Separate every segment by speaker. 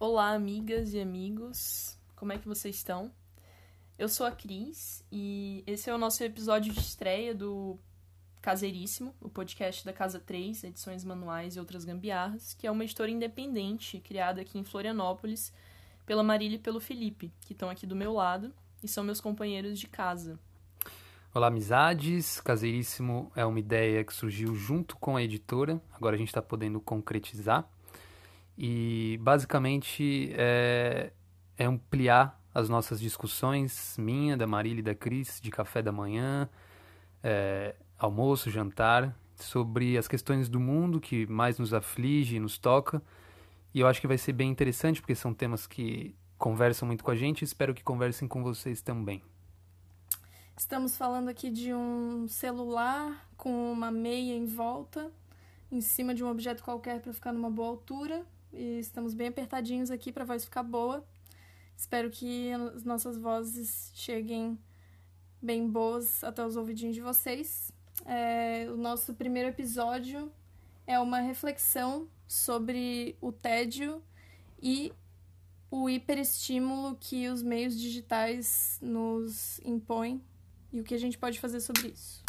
Speaker 1: Olá, amigas e amigos. Como é que vocês estão? Eu sou a Cris e esse é o nosso episódio de estreia do Caseiríssimo, o podcast da Casa 3, edições manuais e outras gambiarras, que é uma editora independente criada aqui em Florianópolis pela Marília e pelo Felipe, que estão aqui do meu lado e são meus companheiros de casa.
Speaker 2: Olá, amizades. Caseiríssimo é uma ideia que surgiu junto com a editora, agora a gente está podendo concretizar. E basicamente é, é ampliar as nossas discussões, minha, da Marília e da Cris, de café da manhã, é, almoço, jantar, sobre as questões do mundo que mais nos aflige e nos toca. E eu acho que vai ser bem interessante, porque são temas que conversam muito com a gente e espero que conversem com vocês também.
Speaker 3: Estamos falando aqui de um celular com uma meia em volta, em cima de um objeto qualquer para ficar numa boa altura. E estamos bem apertadinhos aqui para a voz ficar boa. Espero que as nossas vozes cheguem bem boas até os ouvidinhos de vocês. É, o nosso primeiro episódio é uma reflexão sobre o tédio e o hiperestímulo que os meios digitais nos impõem e o que a gente pode fazer sobre isso.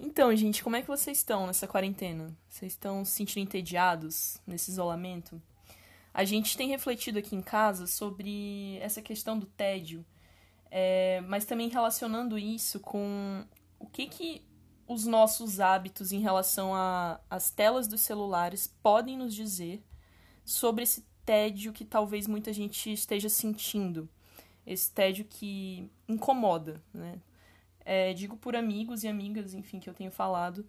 Speaker 1: Então, gente, como é que vocês estão nessa quarentena? Vocês estão se sentindo entediados nesse isolamento? A gente tem refletido aqui em casa sobre essa questão do tédio, é, mas também relacionando isso com o que, que os nossos hábitos em relação às telas dos celulares podem nos dizer sobre esse tédio que talvez muita gente esteja sentindo. Esse tédio que incomoda, né? É, digo por amigos e amigas, enfim, que eu tenho falado,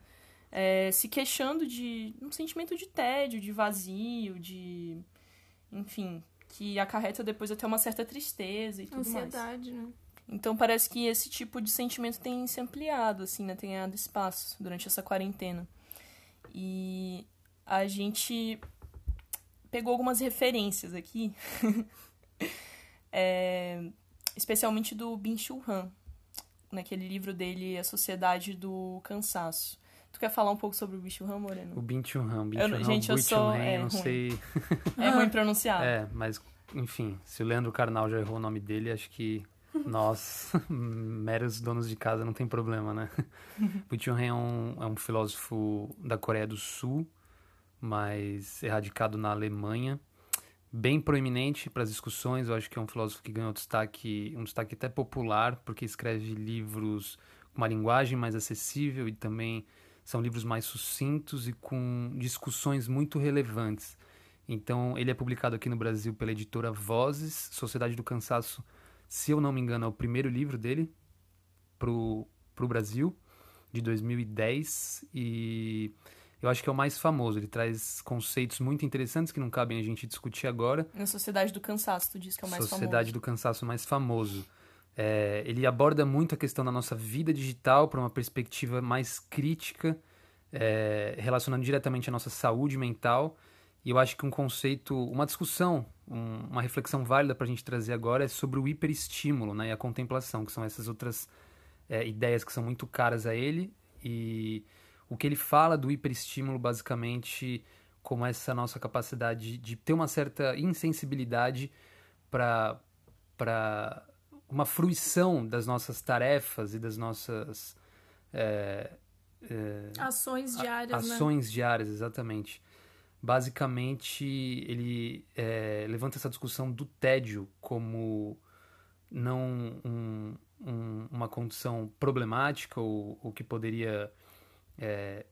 Speaker 1: é, se queixando de um sentimento de tédio, de vazio, de. enfim, que acarreta depois até uma certa tristeza e tudo
Speaker 3: Ansiedade,
Speaker 1: mais.
Speaker 3: né?
Speaker 1: Então parece que esse tipo de sentimento tem se ampliado, assim, né? Tem ganhado espaço durante essa quarentena. E a gente pegou algumas referências aqui, é, especialmente do Bin Chul Han, naquele livro dele A Sociedade do Cansaço. Tu quer falar um pouco sobre o Bin Chul Han, Moreno?
Speaker 2: O Bin Chul Han, Bin
Speaker 1: Eu-
Speaker 2: Chul Han,
Speaker 1: gente, eu sou- é,
Speaker 2: não
Speaker 1: ruim.
Speaker 2: sei...
Speaker 1: É ruim pronunciar.
Speaker 2: É, mas, enfim, se o Leandro Carnal já errou o nome dele, acho que nós, meros donos de casa, não tem problema, né? Bui Chul Han é um, é um filósofo da Coreia do Sul, mas erradicado na Alemanha, bem proeminente para as discussões. Eu acho que é um filósofo que ganhou destaque, um destaque até popular, porque escreve livros com uma linguagem mais acessível e também são livros mais sucintos e com discussões muito relevantes. Então, ele é publicado aqui no Brasil pela editora Vozes, Sociedade do Cansaço, se eu não me engano, é o primeiro livro dele pro, pro Brasil, de 2010, e eu acho que é o mais famoso. Ele traz conceitos muito interessantes que não cabem a gente discutir agora.
Speaker 1: Na Sociedade do Cansaço, tu diz que é o mais
Speaker 2: Sociedade
Speaker 1: famoso.
Speaker 2: do Cansaço mais famoso. É, ele aborda muito a questão da nossa vida digital para uma perspectiva mais crítica, é, relacionando diretamente a nossa saúde mental. E eu acho que um conceito, uma discussão, um- uma reflexão válida para a gente trazer agora é sobre o hiperestímulo né, e a contemplação, que são essas outras é, ideias que são muito caras a ele. E o que ele fala do hiperestímulo, basicamente, como essa nossa capacidade de ter uma certa insensibilidade para uma fruição das nossas tarefas e das nossas é, é,
Speaker 3: Ações diárias, né?
Speaker 2: ações diárias, exatamente. Basicamente, ele é, levanta essa discussão do tédio como não um- um- uma condição problemática ou, ou que poderia é,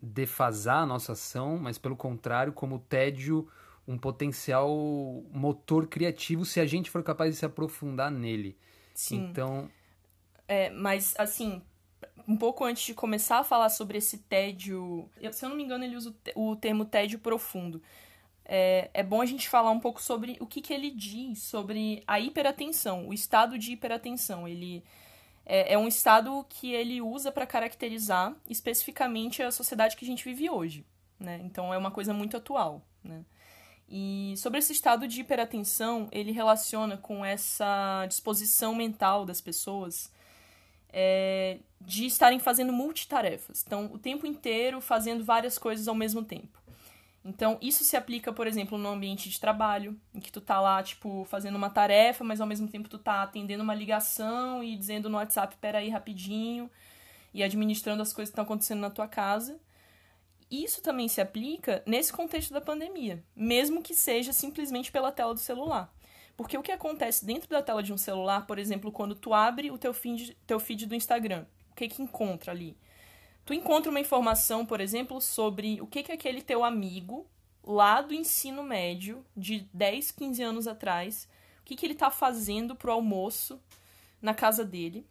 Speaker 2: defasar a nossa ação, mas pelo contrário, como o tédio um potencial motor criativo se a gente for capaz de se aprofundar nele.
Speaker 1: Sim.
Speaker 2: Então,
Speaker 1: É, mas, assim, um pouco antes de começar a falar sobre esse tédio. eu- se eu não me engano, ele usa o termo tédio profundo. É, é bom a gente falar um pouco sobre o que, que ele diz sobre a hiperatenção, o estado de hiperatenção. Ele é, é um estado que ele usa para caracterizar especificamente a sociedade que a gente vive hoje. Né? Então é uma coisa muito atual. Né? E sobre esse estado de hiperatenção, ele relaciona com essa disposição mental das pessoas é, de estarem fazendo multitarefas. Então, o tempo inteiro fazendo várias coisas ao mesmo tempo. Então, isso se aplica, por exemplo, no ambiente de trabalho, em que tu tá lá, tipo, fazendo uma tarefa, mas ao mesmo tempo tu tá atendendo uma ligação e dizendo no WhatsApp, peraí, rapidinho, e administrando as coisas que estão acontecendo na tua casa. Isso também se aplica nesse contexto da pandemia, mesmo que seja simplesmente pela tela do celular. Porque o que acontece dentro da tela de um celular, por exemplo, quando tu abre o teu feed, teu feed do Instagram, o que que encontra ali? Tu encontra uma informação, por exemplo, sobre o que que aquele teu amigo lá do ensino médio, de 10, 15 anos atrás, o que que ele tá fazendo pro almoço na casa dele.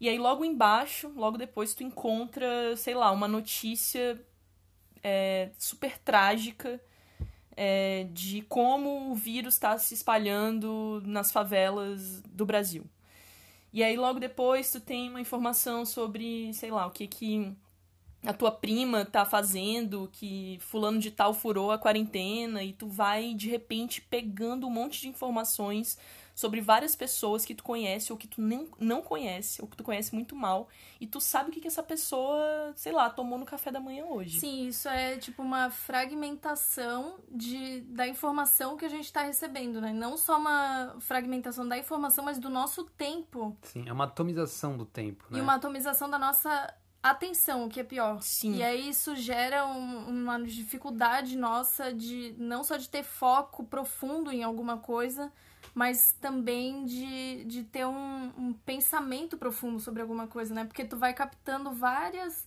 Speaker 1: E aí logo embaixo, logo depois, tu encontra, sei lá, uma notícia é, super trágica é, de como o vírus está se espalhando nas favelas do Brasil. E aí logo depois tu tem uma informação sobre, sei lá, o que que a tua prima tá fazendo, que fulano de tal furou a quarentena e tu vai de repente pegando um monte de informações sobre várias pessoas que tu conhece ou que tu nem, não conhece, ou que tu conhece muito mal, e tu sabe o que, que essa pessoa, sei lá, tomou no café da manhã hoje.
Speaker 3: Sim, isso é tipo uma fragmentação de, da informação que a gente está recebendo, né? Não só uma fragmentação da informação, mas do nosso tempo.
Speaker 2: Sim, é uma atomização do tempo, né?
Speaker 3: E uma atomização da nossa atenção, o que é pior.
Speaker 1: Sim.
Speaker 3: E aí isso gera um, uma dificuldade nossa de não só de ter foco profundo em alguma coisa, mas também de, de ter um, um pensamento profundo sobre alguma coisa, né? Porque tu vai captando vários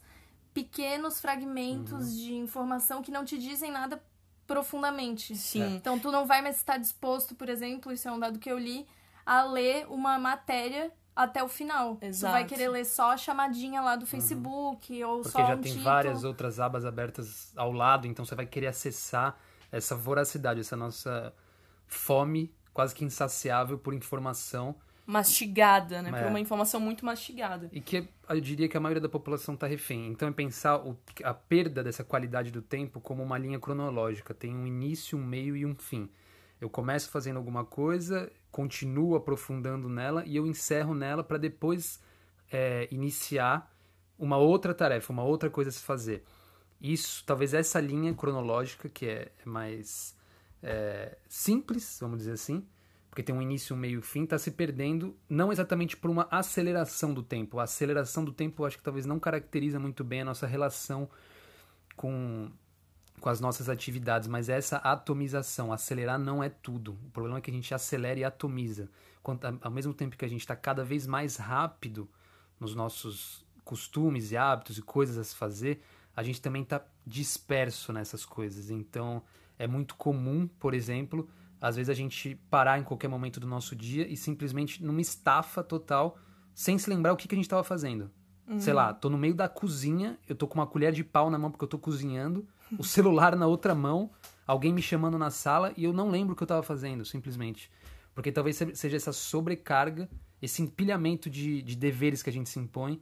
Speaker 3: pequenos fragmentos
Speaker 2: Uhum.
Speaker 3: de informação que não te dizem nada profundamente.
Speaker 1: Sim.
Speaker 3: Então tu não vai mais estar disposto, por exemplo, isso é um dado que eu li, a ler uma matéria até o final.
Speaker 1: Exato.
Speaker 3: Tu vai querer ler só a chamadinha lá do Facebook ou
Speaker 2: Uhum. Porque
Speaker 3: só
Speaker 2: já
Speaker 3: um
Speaker 2: tem
Speaker 3: título.
Speaker 2: várias outras abas abertas ao lado, então você vai querer acessar essa voracidade, essa nossa fome quase que insaciável por informação
Speaker 1: Mastigada, né?
Speaker 2: É.
Speaker 1: Por uma informação muito mastigada.
Speaker 2: e que eu diria que a maioria da população está refém. Então é pensar o- a perda dessa qualidade do tempo como uma linha cronológica, tem um início, um meio e um fim. Eu começo fazendo alguma coisa, continuo aprofundando nela e eu encerro nela para depois é, iniciar uma outra tarefa, uma outra coisa a se fazer. Isso, talvez essa linha cronológica, que é é mais é, simples, vamos dizer assim, porque tem um início, um meio e fim, está se perdendo, não exatamente por uma aceleração do tempo. A aceleração do tempo acho que talvez não caracteriza muito bem a nossa relação com, com as nossas atividades, mas essa atomização, acelerar não é tudo. O problema é que a gente acelera e atomiza. Quanto, ao mesmo tempo que a gente está cada vez mais rápido nos nossos costumes e hábitos e coisas a se fazer, a gente também está disperso nessas coisas. Então, é muito comum, por exemplo, às vezes a gente parar em qualquer momento do nosso dia e simplesmente numa estafa total, sem se lembrar o que, que a gente estava fazendo. Sei lá, tô no meio da cozinha, eu tô com uma colher de pau na mão porque eu tô cozinhando, o celular na outra mão, alguém me chamando na sala e eu não lembro o que eu tava fazendo, simplesmente. Porque talvez se- seja essa sobrecarga, esse empilhamento de, de deveres que a gente se impõe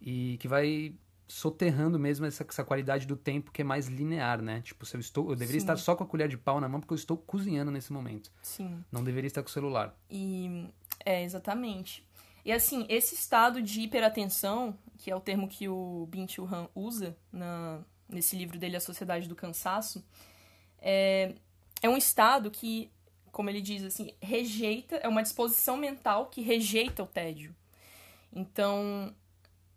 Speaker 2: e que vai soterrando mesmo essa, essa qualidade do tempo que é mais linear, né? Tipo, se eu estou, eu deveria
Speaker 1: Sim.
Speaker 2: estar só com a colher de pau na mão porque eu estou cozinhando nesse momento.
Speaker 1: Sim.
Speaker 2: Não deveria estar com o celular.
Speaker 1: E é, exatamente. E assim, esse estado de hiperatenção, que é o termo que o Bin-Chul Han usa na, nesse livro dele, A Sociedade do Cansaço, é, é um estado que, como ele diz assim, rejeita, é uma disposição mental que rejeita o tédio. Então,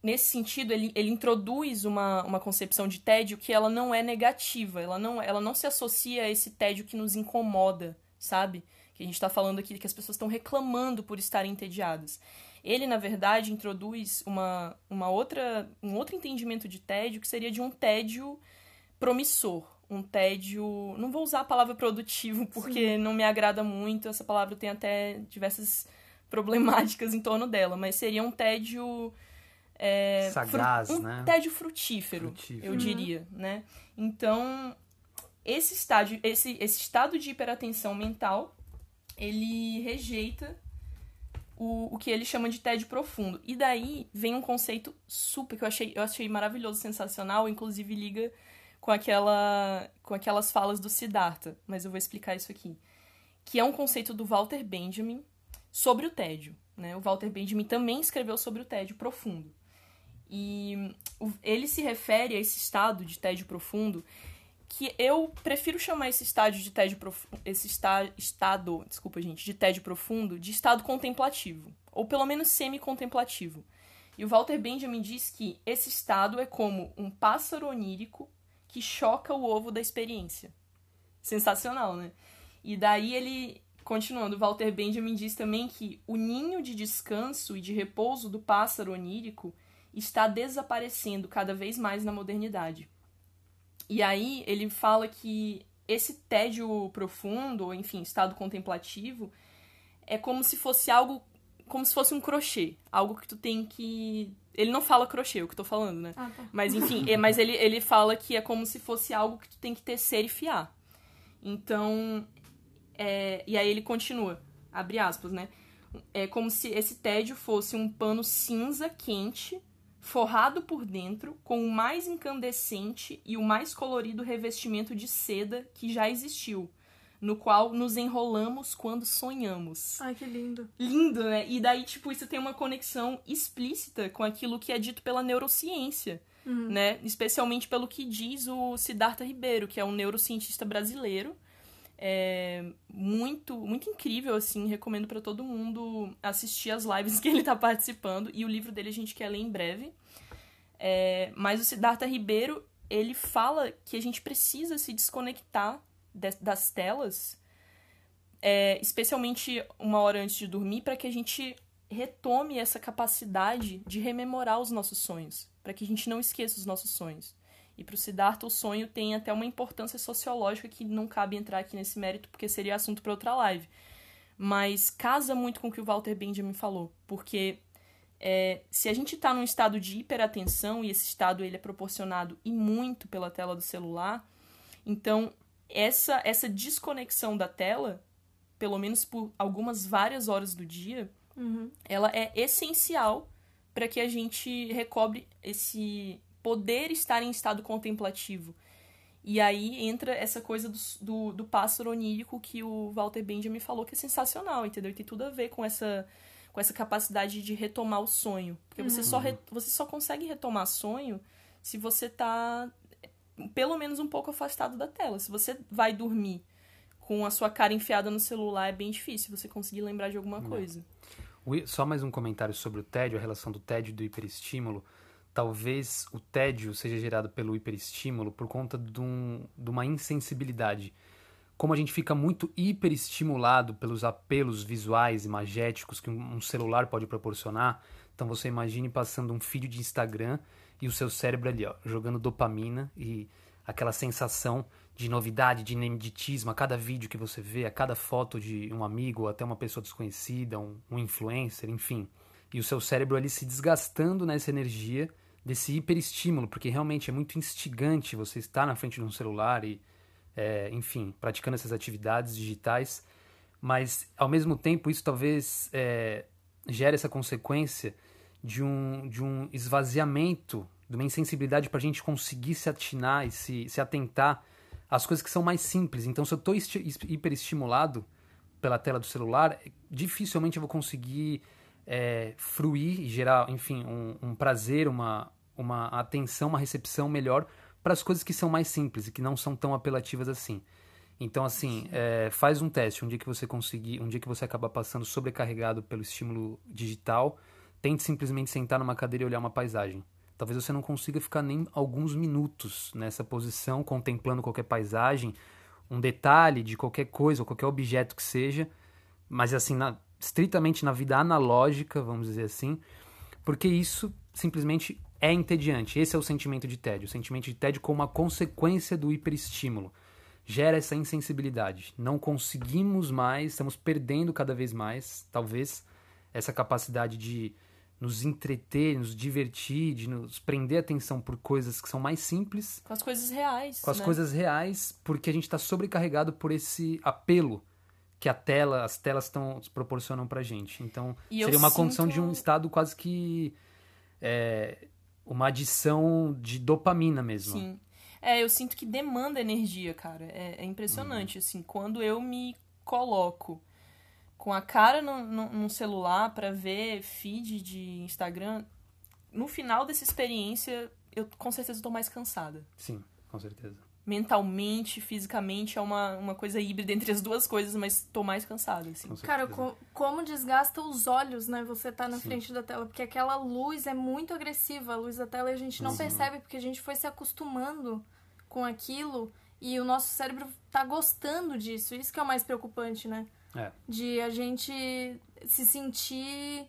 Speaker 1: nesse sentido, ele, ele introduz uma, uma concepção de tédio que ela não é negativa, ela não, ela não se associa a esse tédio que nos incomoda, sabe? Que a gente está falando aqui que as pessoas estão reclamando por estarem entediadas. Ele, na verdade, introduz uma, uma outra, um outro entendimento de tédio que seria de um tédio promissor. Um tédio. Não vou usar a palavra produtivo porque não me agrada muito, essa palavra tem até diversas problemáticas em torno dela, mas seria um tédio. é,
Speaker 2: Sagaz,
Speaker 1: um
Speaker 2: né?
Speaker 1: tédio frutífero,
Speaker 2: Frutífero.
Speaker 1: eu diria, né? Então, esse estágio, esse, esse estado de hiperatenção mental, ele rejeita o, o que ele chama de tédio profundo. E daí vem um conceito super que eu achei, eu achei maravilhoso, sensacional, inclusive liga com aquela com aquelas falas do Siddhartha, mas eu vou explicar isso aqui. Que é um conceito do Walter Benjamin sobre o tédio. né? O Walter Benjamin também escreveu sobre o tédio profundo. E ele se refere a esse estado de tédio profundo que eu prefiro chamar esse estágio de tédio profundo, esse está, estado, desculpa gente, de tédio profundo, de estado contemplativo, ou pelo menos semi-contemplativo. E o Walter Benjamin diz que esse estado é como um pássaro onírico que choca o ovo da experiência. Sensacional, né? E daí ele, continuando, Walter Benjamin diz também que o ninho de descanso e de repouso do pássaro onírico está desaparecendo cada vez mais na modernidade. E aí ele fala que esse tédio profundo, ou enfim, estado contemplativo, é como se fosse algo, como se fosse um crochê, algo que tu tem que ele não fala crochê, o que eu tô falando, né?
Speaker 3: Ah, tá.
Speaker 1: Mas enfim, é, mas ele, ele fala que é como se fosse algo que tu tem que tecer e fiar. Então, é, e aí ele continua, abre aspas, né? É como se esse tédio fosse um pano cinza quente forrado por dentro com o mais incandescente e o mais colorido revestimento de seda que já existiu, no qual nos enrolamos quando sonhamos.
Speaker 3: Ai, que lindo.
Speaker 1: Lindo, né? E daí, tipo, isso tem uma conexão explícita com aquilo que é dito pela neurociência,
Speaker 3: Uhum.
Speaker 1: né? Especialmente pelo que diz o Siddhartha Ribeiro, que é um neurocientista brasileiro. É muito, muito incrível, assim, recomendo para todo mundo assistir as lives que ele tá participando. E o livro dele a gente quer ler em breve. É, mas o Siddhartha Ribeiro, ele fala que a gente precisa se desconectar de- das telas, é, especialmente uma hora antes de dormir, para que a gente retome essa capacidade de rememorar os nossos sonhos, para que a gente não esqueça os nossos sonhos. E para o Siddhartha, o sonho tem até uma importância sociológica que não cabe entrar aqui nesse mérito, porque seria assunto para outra live. Mas casa muito com o que o Walter Benjamin falou, porque é, se a gente está num estado de hiperatenção, e esse estado ele é proporcionado e muito pela tela do celular, então essa, essa desconexão da tela, pelo menos por algumas várias horas do dia,
Speaker 3: Uhum.
Speaker 1: ela é essencial para que a gente recobre esse poder estar em estado contemplativo. E aí entra essa coisa do, do, do pássaro onírico que o Walter Benjamin falou que é sensacional, entendeu? E tem tudo a ver com essa, com essa capacidade de retomar o sonho. Porque você, só re- você só consegue retomar sonho se você tá pelo menos um pouco afastado da tela. Se você vai dormir com a sua cara enfiada no celular, é bem difícil você conseguir lembrar de alguma coisa.
Speaker 2: O hi- Só mais um comentário sobre o tédio, a relação do tédio e do hiperestímulo. Talvez o tédio seja gerado pelo hiperestímulo por conta de, um- de uma insensibilidade. Como a gente fica muito hiperestimulado pelos apelos visuais, imagéticos que um celular pode proporcionar, então você imagine passando um feed de Instagram e o seu cérebro ali, ó, jogando dopamina e aquela sensação de novidade, de ineditismo a cada vídeo que você vê, a cada foto de um amigo até uma pessoa desconhecida, um, um influencer, enfim. E o seu cérebro ali se desgastando nessa energia desse hiperestímulo, porque realmente é muito instigante você estar na frente de um celular e, é, enfim, praticando essas atividades digitais, mas ao mesmo tempo isso talvez é, gere essa consequência de um, de um esvaziamento, de uma insensibilidade para a gente conseguir se atinar e se, se atentar às coisas que são mais simples. Então, se eu estou hiperestimulado pela tela do celular, dificilmente eu vou conseguir é, fruir e gerar, enfim, um, um prazer, uma, uma atenção, uma recepção melhor para as coisas que são mais simples e que não são tão apelativas assim. Então, assim, é, faz um teste. Um dia que você conseguir, um dia que você acabar passando sobrecarregado pelo estímulo digital, tente simplesmente sentar numa cadeira e olhar uma paisagem. Talvez você não consiga ficar nem alguns minutos nessa posição, contemplando qualquer paisagem, um detalhe de qualquer coisa, ou qualquer objeto que seja, mas assim, na- estritamente na vida analógica, vamos dizer assim, porque isso simplesmente é entediante. Esse é o sentimento de tédio. O sentimento de tédio como uma consequência do hiperestímulo. Gera essa insensibilidade. Não conseguimos mais, estamos perdendo cada vez mais, talvez, essa capacidade de nos entreter, nos divertir, de nos prender a atenção por coisas que são mais simples,
Speaker 1: Com as coisas reais.
Speaker 2: com as
Speaker 1: né?
Speaker 2: coisas reais, porque a gente está sobrecarregado por esse apelo que a tela, as telas estão proporcionam pra gente. Então,
Speaker 1: E
Speaker 2: seria uma condição de um
Speaker 1: sinto-
Speaker 2: estado quase que é, uma adição de dopamina mesmo.
Speaker 1: Sim. É, eu sinto que demanda energia, cara. É, é impressionante, assim. Quando eu me coloco com a cara no, no, no celular para ver feed de Instagram, no final dessa experiência, eu com certeza tô mais cansada.
Speaker 2: Sim, com certeza.
Speaker 1: Mentalmente, fisicamente, é uma, uma coisa híbrida entre as duas coisas, mas tô mais cansada, assim.
Speaker 2: Com.
Speaker 3: Cara, co- como desgasta os olhos, né? Você tá na
Speaker 2: Sim.
Speaker 3: frente da tela, porque aquela luz é muito agressiva, a luz da tela, e a gente não
Speaker 2: Uhum.
Speaker 3: percebe porque a gente foi se acostumando com aquilo e o nosso cérebro tá gostando disso. Isso que é o mais preocupante, né?
Speaker 2: É.
Speaker 3: De a gente se sentir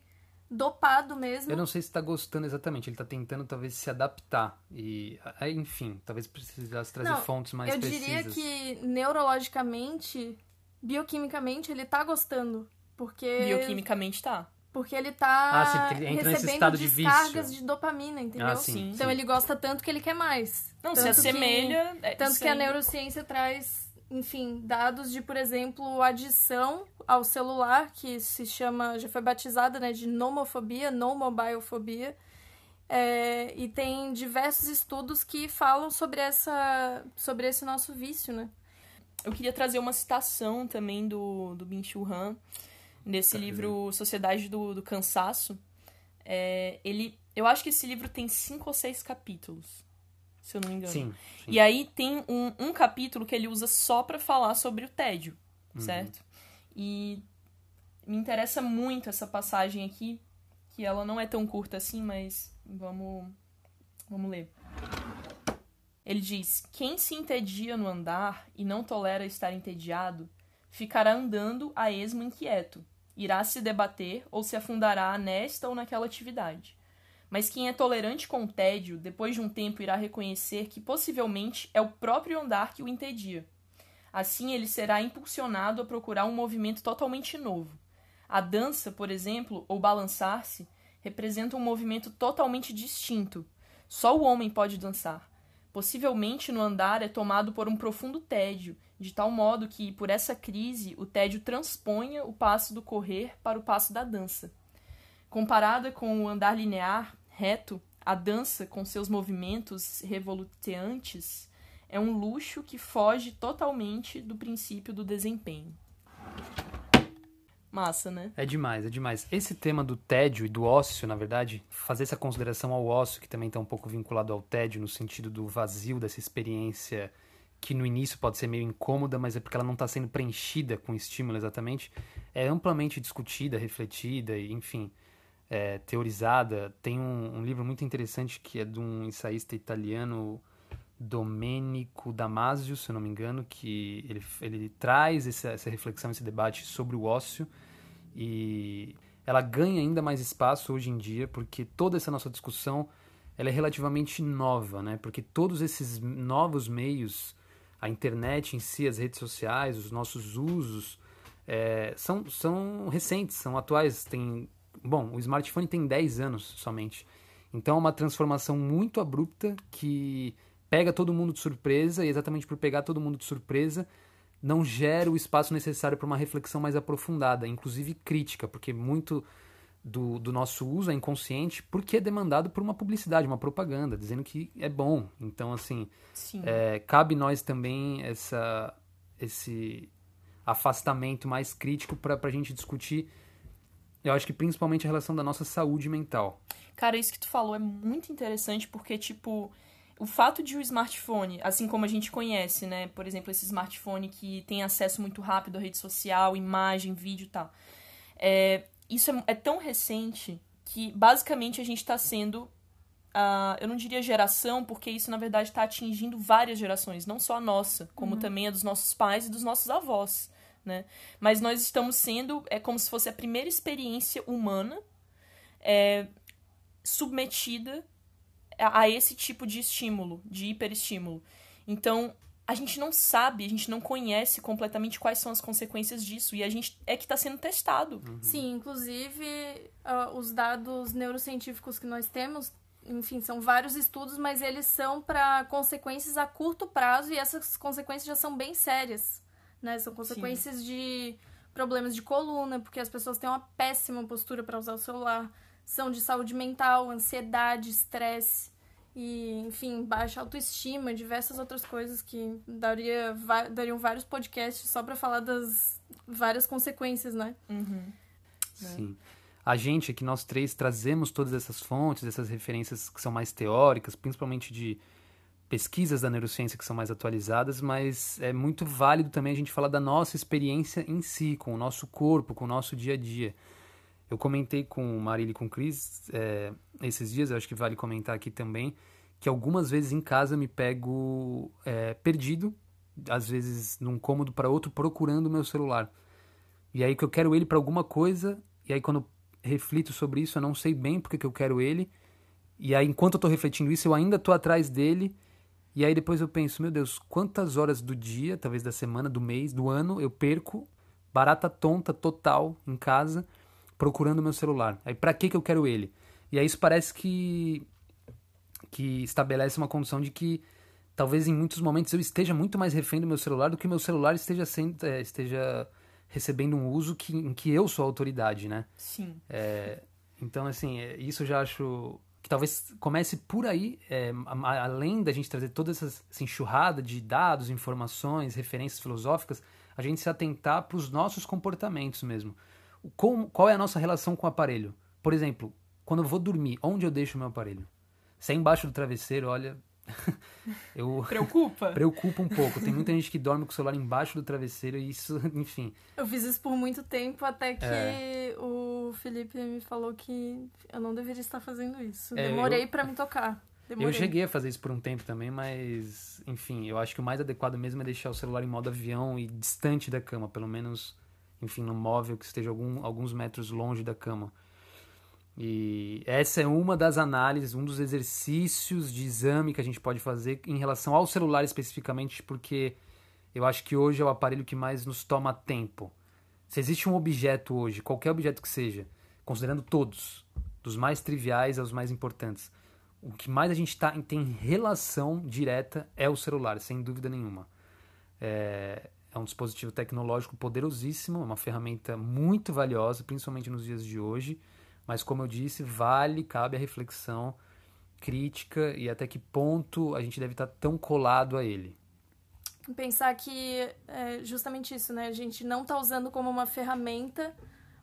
Speaker 3: dopado mesmo.
Speaker 2: Eu não sei se tá gostando exatamente, ele tá tentando talvez se adaptar. E, aí, enfim, talvez precisasse trazer
Speaker 3: Não,
Speaker 2: fontes mais
Speaker 3: Eu
Speaker 2: precisas.
Speaker 3: diria que neurologicamente, bioquimicamente, ele tá gostando. Porque,
Speaker 1: Bioquimicamente tá.
Speaker 3: porque ele tá
Speaker 2: Ah, sim, porque ele entra nesse
Speaker 3: recebendo
Speaker 2: estado de
Speaker 3: descargas
Speaker 2: vício.
Speaker 3: de dopamina, entendeu?
Speaker 2: Ah, sim,
Speaker 1: Sim.
Speaker 3: Então
Speaker 2: sim.
Speaker 3: ele gosta tanto que ele quer mais.
Speaker 1: Não, se
Speaker 3: Tanto que-
Speaker 1: assemelha. é,
Speaker 3: Tanto que a neurociência traz, enfim, dados de, por exemplo, adição ao celular, que se chama, já foi batizada né, de nomofobia, nomobiofobia. É, e tem diversos estudos que falam sobre, essa, sobre esse nosso vício, né?
Speaker 1: Eu queria trazer uma citação também do, do Bin-Chul Han, nesse
Speaker 2: Tá,
Speaker 1: livro Sociedade do, do Cansaço. É, ele, eu acho que esse livro tem cinco ou seis capítulos, se eu não me engano.
Speaker 2: Sim, sim.
Speaker 1: E aí tem um, um capítulo que ele usa só pra falar sobre o tédio,
Speaker 2: Uhum.
Speaker 1: certo? E me interessa muito essa passagem aqui, que ela não é tão curta assim, mas vamos, vamos ler. Ele diz: Quem se entedia no andar e não tolera estar entediado, ficará andando a esmo inquieto, irá se debater ou se afundará nesta ou naquela atividade. Mas quem é tolerante com o tédio, depois de um tempo irá reconhecer que possivelmente é o próprio andar que o entedia. Assim, ele será impulsionado a procurar um movimento totalmente novo. A dança, por exemplo, ou balançar-se, representa um movimento totalmente distinto. Só o homem pode dançar. Possivelmente no andar é tomado por um profundo tédio, de tal modo que, por essa crise, o tédio transponha o passo do correr para o passo da dança. Comparada com o andar linear, reto, a dança, com seus movimentos revoluteantes, é um luxo que foge totalmente do princípio do desempenho. Massa, né?
Speaker 2: É demais, é demais. Esse tema do tédio e do ócio, na verdade, fazer essa consideração ao ócio, que também está um pouco vinculado ao tédio, no sentido do vazio dessa experiência que no início pode ser meio incômoda, mas é porque ela não está sendo preenchida com estímulo exatamente, é amplamente discutida, refletida enfim, é, teorizada. Tem um, um livro muito interessante que é de um ensaísta italiano, Domenico Damasio, se eu não me engano, que ele, ele traz essa, essa reflexão, esse debate sobre o ócio e ela ganha ainda mais espaço hoje em dia porque toda essa nossa discussão ela é relativamente nova, né? Porque todos esses novos meios, a internet em si, as redes sociais, os nossos usos, é, são, são recentes, são atuais. Tem, bom, o smartphone tem 10 anos somente. Então é uma transformação muito abrupta que pega todo mundo de surpresa e exatamente por pegar todo mundo de surpresa não gera o espaço necessário para uma reflexão mais aprofundada, inclusive crítica, porque muito do, do nosso uso é inconsciente porque é demandado por uma publicidade, uma propaganda, dizendo que é bom. Então, assim,
Speaker 1: Sim.
Speaker 2: é, cabe nós também essa, esse afastamento mais crítico para a gente discutir, eu acho que principalmente a relação da nossa saúde mental.
Speaker 1: Cara, isso que tu falou é muito interessante porque, tipo, o fato de o smartphone, assim como a gente conhece, né? Por exemplo, esse smartphone que tem acesso muito rápido à rede social, imagem, vídeo e tal. É, isso é, é tão recente que, basicamente, a gente está sendo. ah, eu não diria geração, porque isso, na verdade, está atingindo várias gerações, não só a nossa, como também a dos nossos pais e dos nossos avós. Né? Mas nós estamos sendo, é como se fosse a primeira experiência humana é, submetida a, a esse tipo de estímulo, de hiperestímulo. Então, a gente não sabe, a gente não conhece completamente quais são as consequências disso. E a gente é que está sendo testado.
Speaker 3: Sim, inclusive ah, os dados neurocientíficos que nós temos, enfim, são vários estudos, mas eles são para consequências a curto prazo e essas consequências já são bem sérias, né? São consequências de problemas de coluna, porque as pessoas têm uma péssima postura para usar o celular, são de saúde mental, ansiedade, estresse. e, enfim, baixa autoestima, diversas outras coisas que daria, dariam vários podcasts só para falar das várias consequências, né?
Speaker 1: Uhum.
Speaker 2: Sim. A gente aqui, nós três, trazemos todas essas fontes, essas referências que são mais teóricas, principalmente de pesquisas da neurociência que são mais atualizadas, mas é muito válido também a gente falar da nossa experiência em si, com o nosso corpo, com o nosso dia a dia. Eu comentei com o Marília e com o Cris é, esses dias, eu acho que vale comentar aqui também, que algumas vezes em casa me pego é, perdido, às vezes num cômodo para outro, procurando o meu celular. E aí que eu quero ele para alguma coisa, e aí quando reflito sobre isso, eu não sei bem porque que eu quero ele, e aí enquanto eu estou refletindo isso, eu ainda estou atrás dele, e aí depois eu penso, meu Deus, quantas horas do dia, talvez da semana, do mês, do ano, eu perco barata tonta total em casa procurando meu celular. Aí para que que eu quero ele? E aí isso parece que que estabelece uma condição de que talvez em muitos momentos eu esteja muito mais refém do meu celular do que o meu celular esteja sendo é, esteja recebendo um uso que, em que eu sou a autoridade, né?
Speaker 1: Sim.
Speaker 2: É, então assim, é, isso eu já acho que talvez comece por aí, é, além da gente trazer toda essa, essa enxurrada de dados, informações, referências filosóficas, a gente se atentar para os nossos comportamentos mesmo. Como, qual é a nossa relação com o aparelho? Por exemplo, quando eu vou dormir, onde eu deixo o meu aparelho? Se é embaixo do travesseiro, olha, eu
Speaker 1: preocupa
Speaker 2: preocupa um pouco tem muita gente que dorme com o celular embaixo do travesseiro e isso enfim
Speaker 3: eu fiz isso por muito tempo até que é. o Felipe me falou que eu não deveria estar fazendo isso é, demorei eu... para me tocar Demorei.
Speaker 2: Eu cheguei a fazer isso por um tempo também, mas, enfim, eu acho que o mais adequado mesmo é deixar o celular em modo avião e distante da cama, pelo menos, enfim, no móvel que esteja algum, alguns metros longe da cama. E essa é uma das análises, um dos exercícios de exame que a gente pode fazer em relação ao celular especificamente, porque eu acho que hoje é o aparelho que mais nos toma tempo. Se existe um objeto hoje, qualquer objeto que seja, considerando todos, dos mais triviais aos mais importantes, o que mais a gente tá, tem relação direta é o celular, sem dúvida nenhuma. É, é um dispositivo tecnológico poderosíssimo, uma ferramenta muito valiosa, principalmente nos dias de hoje mas, como eu disse, vale, cabe a reflexão crítica e até que ponto a gente deve estar tão colado a ele.
Speaker 3: Pensar que é justamente isso, né? A gente não está usando como uma ferramenta,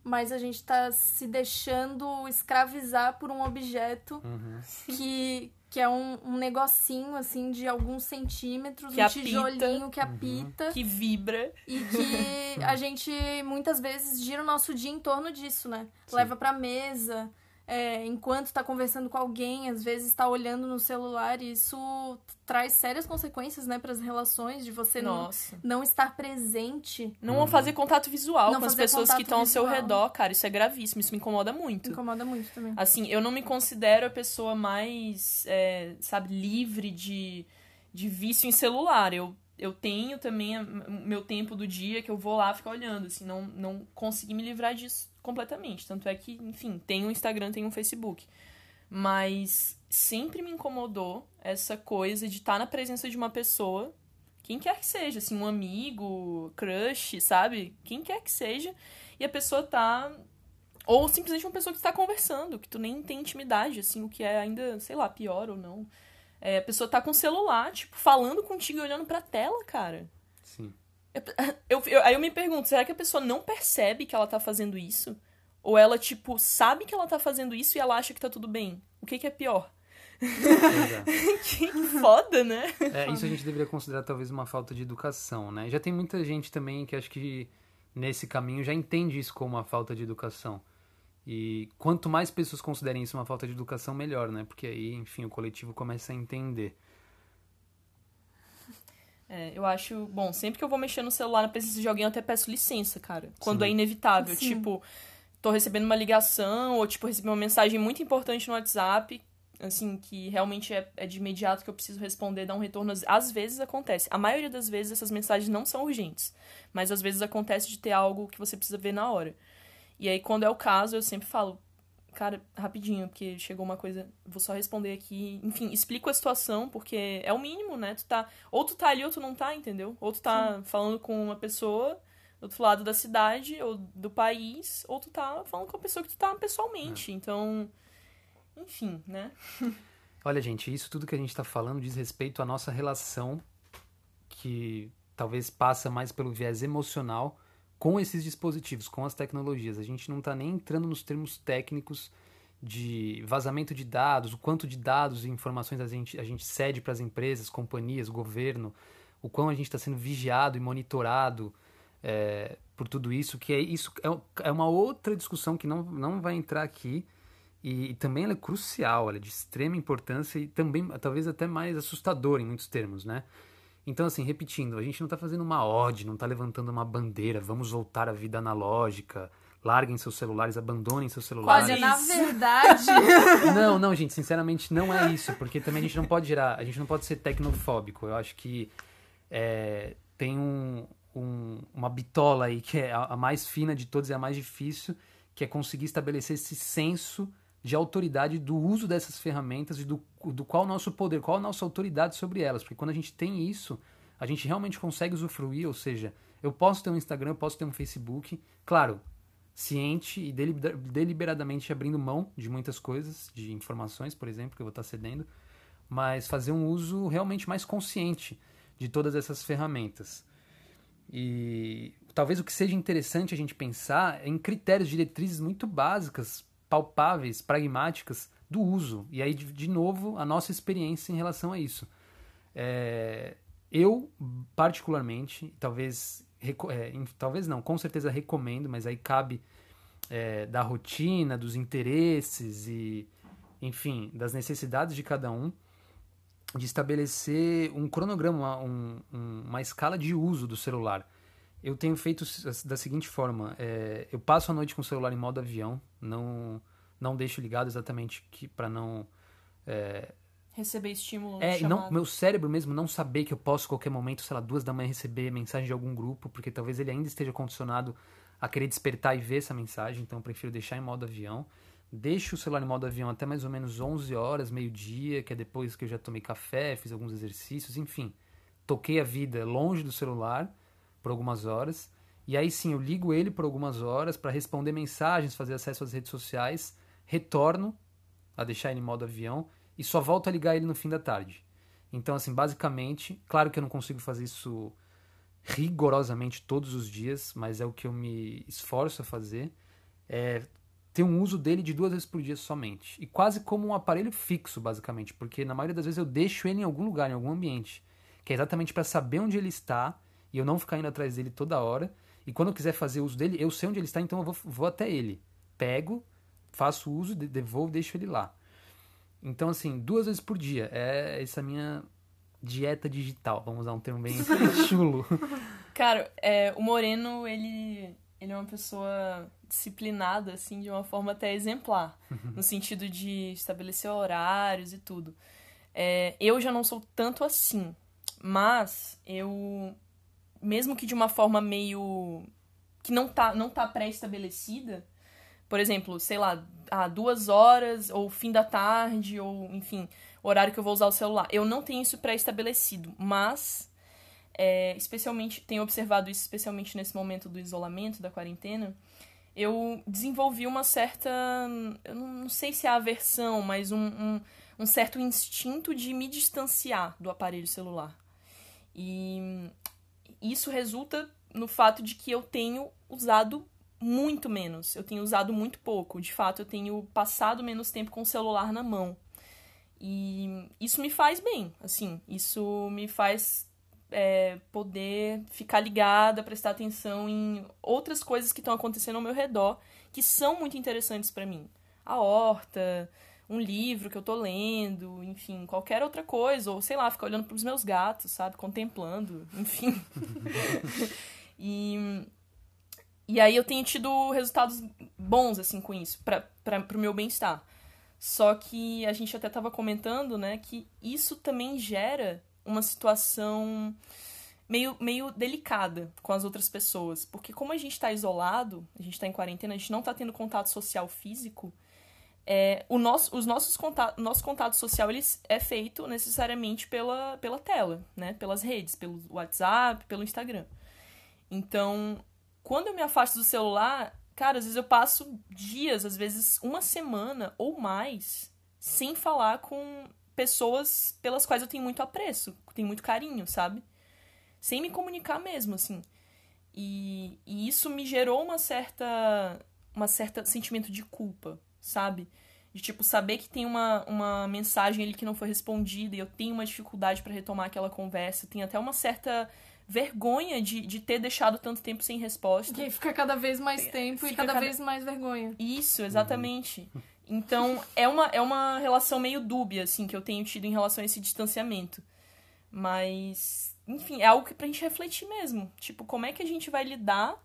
Speaker 3: mas a gente está se deixando escravizar por um objeto
Speaker 2: uhum.
Speaker 3: que, que é um, um negocinho, assim, de alguns centímetros, que um apita, tijolinho que apita.
Speaker 1: Uhum. Que vibra.
Speaker 3: E que a gente, muitas vezes, gira o nosso dia em torno disso, né? Sim. Leva pra mesa, é, enquanto está conversando com alguém, às vezes está olhando no celular, e isso traz sérias consequências, né, para as relações, de você não, não estar presente.
Speaker 1: Não uhum. fazer contato visual não com as pessoas que estão ao seu redor, cara, isso é gravíssimo, isso me incomoda muito.
Speaker 3: Incomoda muito também.
Speaker 1: Assim, eu não me considero a pessoa mais, é, sabe, livre de, de vício em celular. Eu eu tenho também meu tempo do dia que eu vou lá ficar olhando, assim, não, não consegui me livrar disso completamente. Tanto é que, enfim, tem um Instagram, tem um Facebook. Mas sempre me incomodou essa coisa de estar tá na presença de uma pessoa, quem quer que seja, assim, um amigo, crush, sabe? Quem quer que seja, e a pessoa tá. Ou simplesmente uma pessoa que está conversando, que tu nem tem intimidade, assim, o que é ainda, sei lá, pior ou não. É, a pessoa tá com o celular, tipo, falando contigo e olhando pra tela, cara. Eu, eu, aí eu me pergunto, será que a pessoa não percebe que ela tá fazendo isso? Ou ela, tipo, sabe que ela tá fazendo isso e ela acha que tá tudo bem? O que, que é pior? Que foda, né?
Speaker 2: É, isso a gente deveria considerar talvez uma falta de educação, né? Já tem muita gente também que acho que nesse caminho já entende isso como uma falta de educação. E quanto mais pessoas considerem isso uma falta de educação, melhor, né? Porque aí, enfim, o coletivo começa a entender.
Speaker 1: É, eu acho. Bom, sempre que eu vou mexer no celular na presença de alguém, eu até peço licença, cara. Quando Sim. é inevitável. Sim. Tipo, tô recebendo uma ligação, ou, tipo, recebi uma mensagem muito importante no WhatsApp, assim, que realmente é, é de imediato que eu preciso responder, dar um retorno. Às vezes acontece. A maioria das vezes essas mensagens não são urgentes. Mas às vezes acontece de ter algo que você precisa ver na hora. E aí, quando é o caso, eu sempre falo, cara, rapidinho, porque chegou uma coisa, vou só responder aqui. Enfim, explico a situação, porque é o mínimo, né? Tu tá. Ou tu tá ali ou tu não tá, entendeu? Ou tu tá Sim. falando com uma pessoa do outro lado da cidade ou do país, ou tu tá falando com a pessoa que tu tá pessoalmente. É. Então, enfim, né?
Speaker 2: Olha, gente, isso tudo que a gente está falando diz respeito à nossa relação, que talvez passa mais pelo viés emocional com esses dispositivos, com as tecnologias. A gente não está nem entrando nos termos técnicos de vazamento de dados, o quanto de dados e informações a gente, a gente cede para as empresas, companhias, governo, o quão a gente está sendo vigiado e monitorado é, por tudo isso, que é isso é, é uma outra discussão que não, não vai entrar aqui, e, e, também ela é crucial, ela é de extrema importância e também talvez até mais assustadora em muitos termos, né? Então, assim, repetindo, a gente não está fazendo uma ode, não está levantando uma bandeira, vamos voltar à vida analógica, larguem seus celulares, abandonem seus celulares.
Speaker 3: Quase na verdade.
Speaker 2: não, não, gente, sinceramente não é isso, porque também a gente não pode gerar, a gente não pode ser tecnofóbico. Eu acho que é, tem um, um, uma bitola aí que é a, a mais fina de todas e a mais difícil, que é conseguir estabelecer esse senso de autoridade do uso dessas ferramentas e do, do qual o nosso poder, qual a nossa autoridade sobre elas. Porque quando a gente tem isso, a gente realmente consegue usufruir, ou seja, eu posso ter um Instagram, eu posso ter um Facebook, claro, ciente e deliberadamente abrindo mão de muitas coisas, de informações, por exemplo, que eu vou estar cedendo, mas fazer um uso realmente mais consciente de todas essas ferramentas. E talvez o que seja interessante a gente pensar é em critérios, diretrizes muito básicas palpáveis, pragmáticas do uso. E aí, de, de novo, a nossa experiência em relação a isso. É, eu, particularmente, talvez, é, talvez não, com certeza recomendo, mas aí cabe é, da rotina, dos interesses e, enfim, das necessidades de cada um, de estabelecer um cronograma, um, um, uma escala de uso do celular. Eu tenho feito da seguinte forma: é, eu passo a noite com o celular em modo avião, não não deixo ligado exatamente para não é,
Speaker 1: receber estímulo.
Speaker 2: É, não, meu cérebro mesmo não saber que eu posso a qualquer momento, sei lá, duas da manhã receber mensagem de algum grupo, porque talvez ele ainda esteja condicionado a querer despertar e ver essa mensagem, então eu prefiro deixar em modo avião. Deixo o celular em modo avião até mais ou menos 11 horas, meio-dia, que é depois que eu já tomei café, fiz alguns exercícios, enfim. Toquei a vida longe do celular por algumas horas. E aí sim, eu ligo ele por algumas horas para responder mensagens, fazer acesso às redes sociais, retorno a deixar ele em modo avião e só volto a ligar ele no fim da tarde. Então, assim, basicamente, claro que eu não consigo fazer isso rigorosamente todos os dias, mas é o que eu me esforço a fazer, é ter um uso dele de duas vezes por dia somente. E quase como um aparelho fixo, basicamente, porque na maioria das vezes eu deixo ele em algum lugar, em algum ambiente, que é exatamente para saber onde ele está e eu não ficar indo atrás dele toda hora. E quando eu quiser fazer uso dele, eu sei onde ele está, então eu vou, vou até ele. Pego, faço uso, devolvo, deixo ele lá. Então, assim, duas vezes por dia. É essa minha dieta digital. Vamos usar um termo bem chulo.
Speaker 1: Cara, é, o Moreno, ele, ele é uma pessoa disciplinada, assim, de uma forma até exemplar. no sentido de estabelecer horários e tudo. É, eu já não sou tanto assim. Mas eu mesmo que de uma forma meio que não tá, não tá pré-estabelecida, por exemplo, sei lá, a duas horas, ou fim da tarde, ou enfim, horário que eu vou usar o celular. Eu não tenho isso pré-estabelecido, mas é, especialmente, tenho observado isso especialmente nesse momento do isolamento, da quarentena, eu desenvolvi uma certa, eu não sei se é aversão, mas um, um, um certo instinto de me distanciar do aparelho celular. E isso resulta no fato de que eu tenho usado muito menos. Eu tenho usado muito pouco. De fato, eu tenho passado menos tempo com o celular na mão. E isso me faz bem, assim. Isso me faz é, poder ficar ligada, prestar atenção em outras coisas que estão acontecendo ao meu redor, que são muito interessantes para mim. A horta, um livro que eu tô lendo, enfim, qualquer outra coisa, ou sei lá, ficar olhando para os meus gatos, sabe, contemplando, enfim. e e aí eu tenho tido resultados bons assim com isso, para pro meu bem-estar. Só que a gente até estava comentando, né, que isso também gera uma situação meio, meio delicada com as outras pessoas. Porque como a gente está isolado, a gente está em quarentena, a gente não está tendo contato social físico, é, o nosso, os nossos contato, nosso contato social ele é feito necessariamente pela, pela tela, né? Pelas redes, pelo WhatsApp, pelo Instagram. Então, quando eu me afasto do celular, cara, às vezes eu passo dias, às vezes uma semana ou mais, sem falar com pessoas pelas quais eu tenho muito apreço, tenho muito carinho, sabe? Sem me comunicar mesmo, assim. E, e isso me gerou uma certa. uma certa sentimento de culpa, sabe? De, tipo, saber que tem uma, uma mensagem ali que não foi respondida e eu tenho uma dificuldade para retomar aquela conversa. Tem até uma certa vergonha de, de ter deixado tanto tempo sem resposta.
Speaker 3: E fica cada vez mais tempo
Speaker 1: Fica
Speaker 3: e cada,
Speaker 1: cada-
Speaker 3: vez mais vergonha.
Speaker 1: Isso, exatamente. Então, é uma, é uma relação meio dúbia, assim, que eu tenho tido em relação a esse distanciamento. Mas, enfim, é algo que pra gente refletir mesmo. Tipo, como é que a gente vai lidar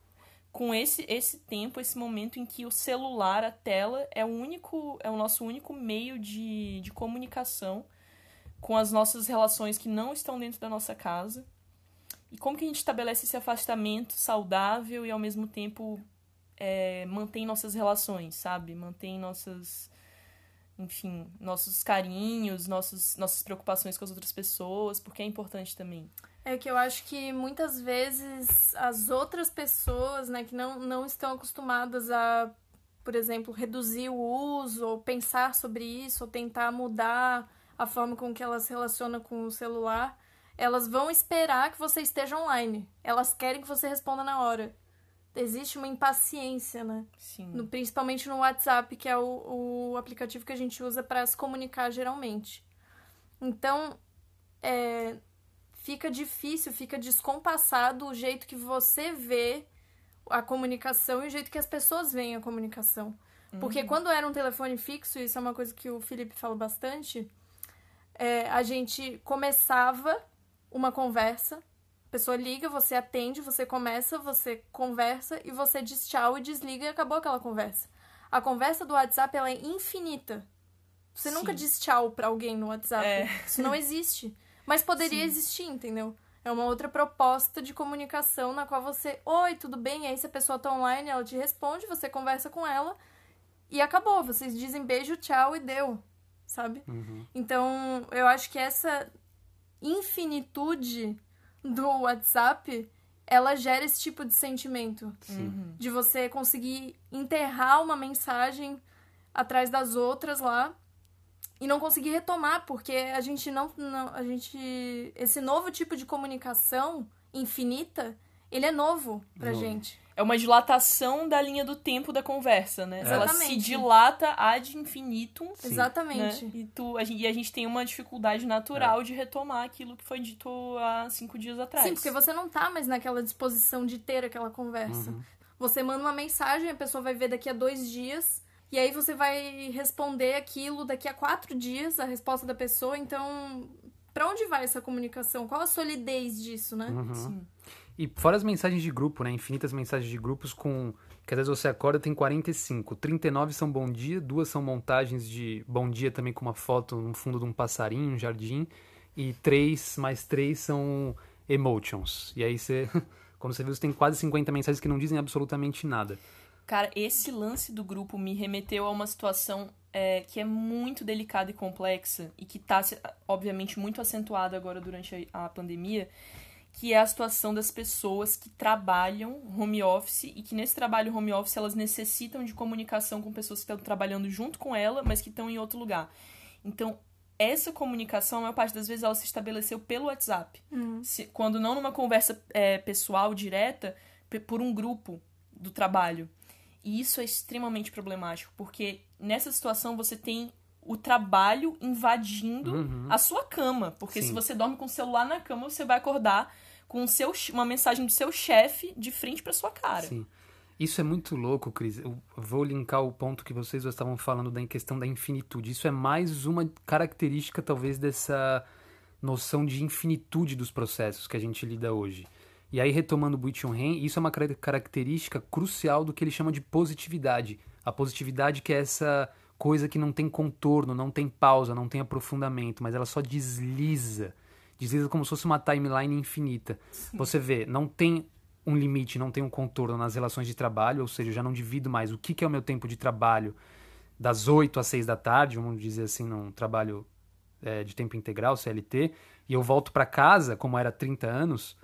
Speaker 1: com esse, esse tempo, esse momento em que o celular, a tela, é o único, é o nosso único meio de, de comunicação com as nossas relações que não estão dentro da nossa casa. E como que a gente estabelece esse afastamento saudável e ao mesmo tempo é, mantém nossas relações, sabe? Mantém nossas. Enfim, nossos carinhos, nossos, nossas preocupações com as outras pessoas, porque é importante também.
Speaker 3: É que eu acho que muitas vezes as outras pessoas, né, que não, não estão acostumadas a, por exemplo, reduzir o uso, ou pensar sobre isso, ou tentar mudar a forma com que elas se relacionam com o celular, elas vão esperar que você esteja online. Elas querem que você responda na hora. Existe uma impaciência, né?
Speaker 1: Sim.
Speaker 3: No- principalmente no WhatsApp, que é o, o aplicativo que a gente usa para se comunicar geralmente. Então, é, fica difícil, fica descompassado o jeito que você vê a comunicação e o jeito que as pessoas veem a comunicação. Porque quando era um telefone fixo, isso é uma coisa que o Felipe fala bastante, é, a gente começava uma conversa, a pessoa liga, você atende, você começa, você conversa e você diz tchau e desliga e acabou aquela conversa. A conversa do WhatsApp ela é infinita. Você nunca
Speaker 1: Sim.
Speaker 3: diz tchau pra alguém no WhatsApp.
Speaker 1: É.
Speaker 3: Isso não existe. Mas poderia
Speaker 1: Sim.
Speaker 3: existir, entendeu? É uma outra proposta de comunicação na qual você, oi, tudo bem? E aí se a pessoa tá online, ela te responde, você conversa com ela e acabou. Vocês dizem beijo, tchau e deu, sabe?
Speaker 2: Uhum.
Speaker 3: Então, eu acho que essa infinitude do WhatsApp, ela gera esse tipo de sentimento.
Speaker 2: Sim.
Speaker 3: De você conseguir enterrar uma mensagem atrás das outras lá e não conseguir retomar, porque a gente não, não a gente esse novo tipo de comunicação infinita, ele é novo pra
Speaker 2: Novo.
Speaker 3: gente.
Speaker 1: É uma dilatação da linha do tempo da conversa, né? Ela se dilata ad infinitum.
Speaker 2: Sim.
Speaker 3: Exatamente.
Speaker 1: Né? E, tu, a gente, e a gente tem uma dificuldade natural de retomar aquilo que foi dito há cinco dias atrás.
Speaker 3: Sim, porque você não tá mais naquela disposição de ter aquela conversa.
Speaker 2: Uhum.
Speaker 3: Você manda uma mensagem, a pessoa vai ver daqui a dois dias, e aí você vai responder aquilo daqui a quatro dias, a resposta da pessoa. Então, pra onde vai essa comunicação? Qual a solidez disso, né?
Speaker 2: Uhum.
Speaker 1: Sim.
Speaker 2: E fora as mensagens de grupo, né? Infinitas mensagens de grupos com. Que às vezes você acorda tem 45. 39 são bom dia, duas são montagens de bom dia também com uma foto no fundo de um passarinho, um jardim. E três mais três são emotions. E aí você. Quando você viu, você tem quase 50 mensagens que não dizem absolutamente nada.
Speaker 1: Cara, esse lance do grupo me remeteu a uma situação é, que é muito delicada e complexa e que tá, se- obviamente, muito acentuada agora durante a, a pandemia, que é a situação das pessoas que trabalham home office e que nesse trabalho home office elas necessitam de comunicação com pessoas que estão trabalhando junto com ela, mas que estão em outro lugar. Então, essa comunicação, a maior parte das vezes, ela se estabeleceu pelo WhatsApp.
Speaker 3: Uhum.
Speaker 1: Se- quando não numa conversa é, pessoal, direta, por um grupo do trabalho. E isso é extremamente problemático, porque nessa situação você tem o trabalho invadindo
Speaker 2: Uhum.
Speaker 1: a sua cama. Porque
Speaker 2: Sim.
Speaker 1: se você dorme com o celular na cama, você vai acordar com seu, uma mensagem do seu chefe de frente pra sua cara.
Speaker 2: Sim. Isso é muito louco, Cris. Eu vou linkar o ponto que vocês já estavam falando da questão da infinitude. Isso é mais uma característica, talvez, dessa noção de infinitude dos processos que a gente lida hoje. E aí, retomando o Buichon Ren, isso é uma cara- característica crucial do que ele chama de positividade. A positividade que é essa coisa que não tem contorno, não tem pausa, não tem aprofundamento, mas ela só desliza. Desliza como se fosse uma timeline infinita. Você vê, não tem um limite, não tem um contorno nas relações de trabalho, ou seja, eu já não divido mais o que, que é o meu tempo de trabalho das 8 às 6 da tarde, vamos dizer assim, num trabalho é, de tempo integral, CLT, e eu volto para casa, como era 30 anos,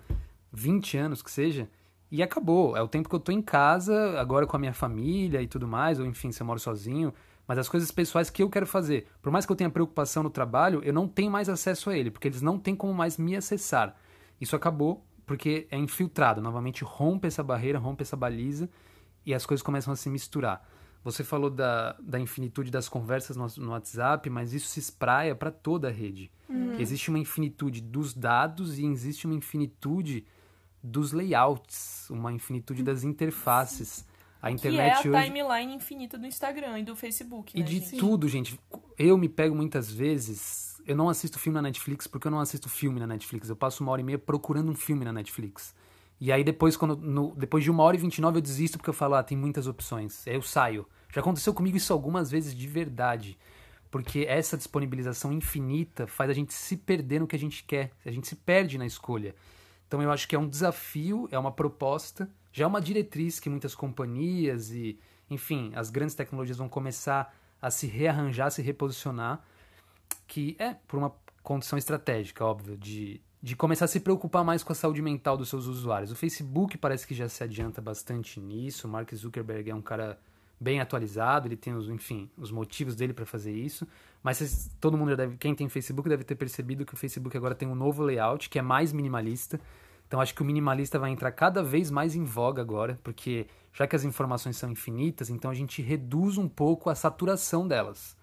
Speaker 2: 20 anos que seja, e acabou. É o tempo que eu tô em casa, agora com a minha família e tudo mais, ou enfim, se eu moro sozinho, Mas as coisas pessoais que eu quero fazer, por mais que eu tenha preocupação no trabalho, eu não tenho mais acesso a ele, porque eles não têm como mais me acessar. Isso acabou porque é infiltrado, novamente rompe essa barreira, rompe essa baliza e as coisas começam a se misturar. Você falou da, da infinitude das conversas no, no WhatsApp, mas isso se espraia para toda a rede. Uhum. Existe uma infinitude dos dados e existe uma infinitude dos layouts, uma infinitude das interfaces.
Speaker 1: A internet que é a hoje... timeline infinita do Instagram e do Facebook.
Speaker 2: E
Speaker 1: né,
Speaker 2: de
Speaker 1: gente?
Speaker 2: tudo, gente. Eu me pego muitas vezes. Eu não assisto filme na Netflix porque eu não assisto filme na Netflix. Eu passo uma hora e meia procurando um filme na Netflix. E aí depois, quando, no, depois de uma hora e vinte e nove, eu desisto porque eu falo, ah, tem muitas opções. Aí eu saio. Já aconteceu comigo isso algumas vezes de verdade. Porque essa disponibilização infinita faz a gente se perder no que a gente quer. A gente se perde na escolha. Então eu acho que é um desafio, é uma proposta, já é uma diretriz que muitas companhias e, enfim, as grandes tecnologias vão começar a se rearranjar, se reposicionar, que é por uma condição estratégica, óbvio, de, de começar a se preocupar mais com a saúde mental dos seus usuários. O Facebook parece que já se adianta bastante nisso, o Mark Zuckerberg é um cara bem atualizado, ele tem os, enfim, os motivos dele para fazer isso. Mas todo mundo deve, quem tem Facebook deve ter percebido que o Facebook agora tem um novo layout que é mais minimalista. Então acho que o minimalista vai entrar cada vez mais em voga agora, porque já que as informações são infinitas, então a gente reduz um pouco a saturação delas.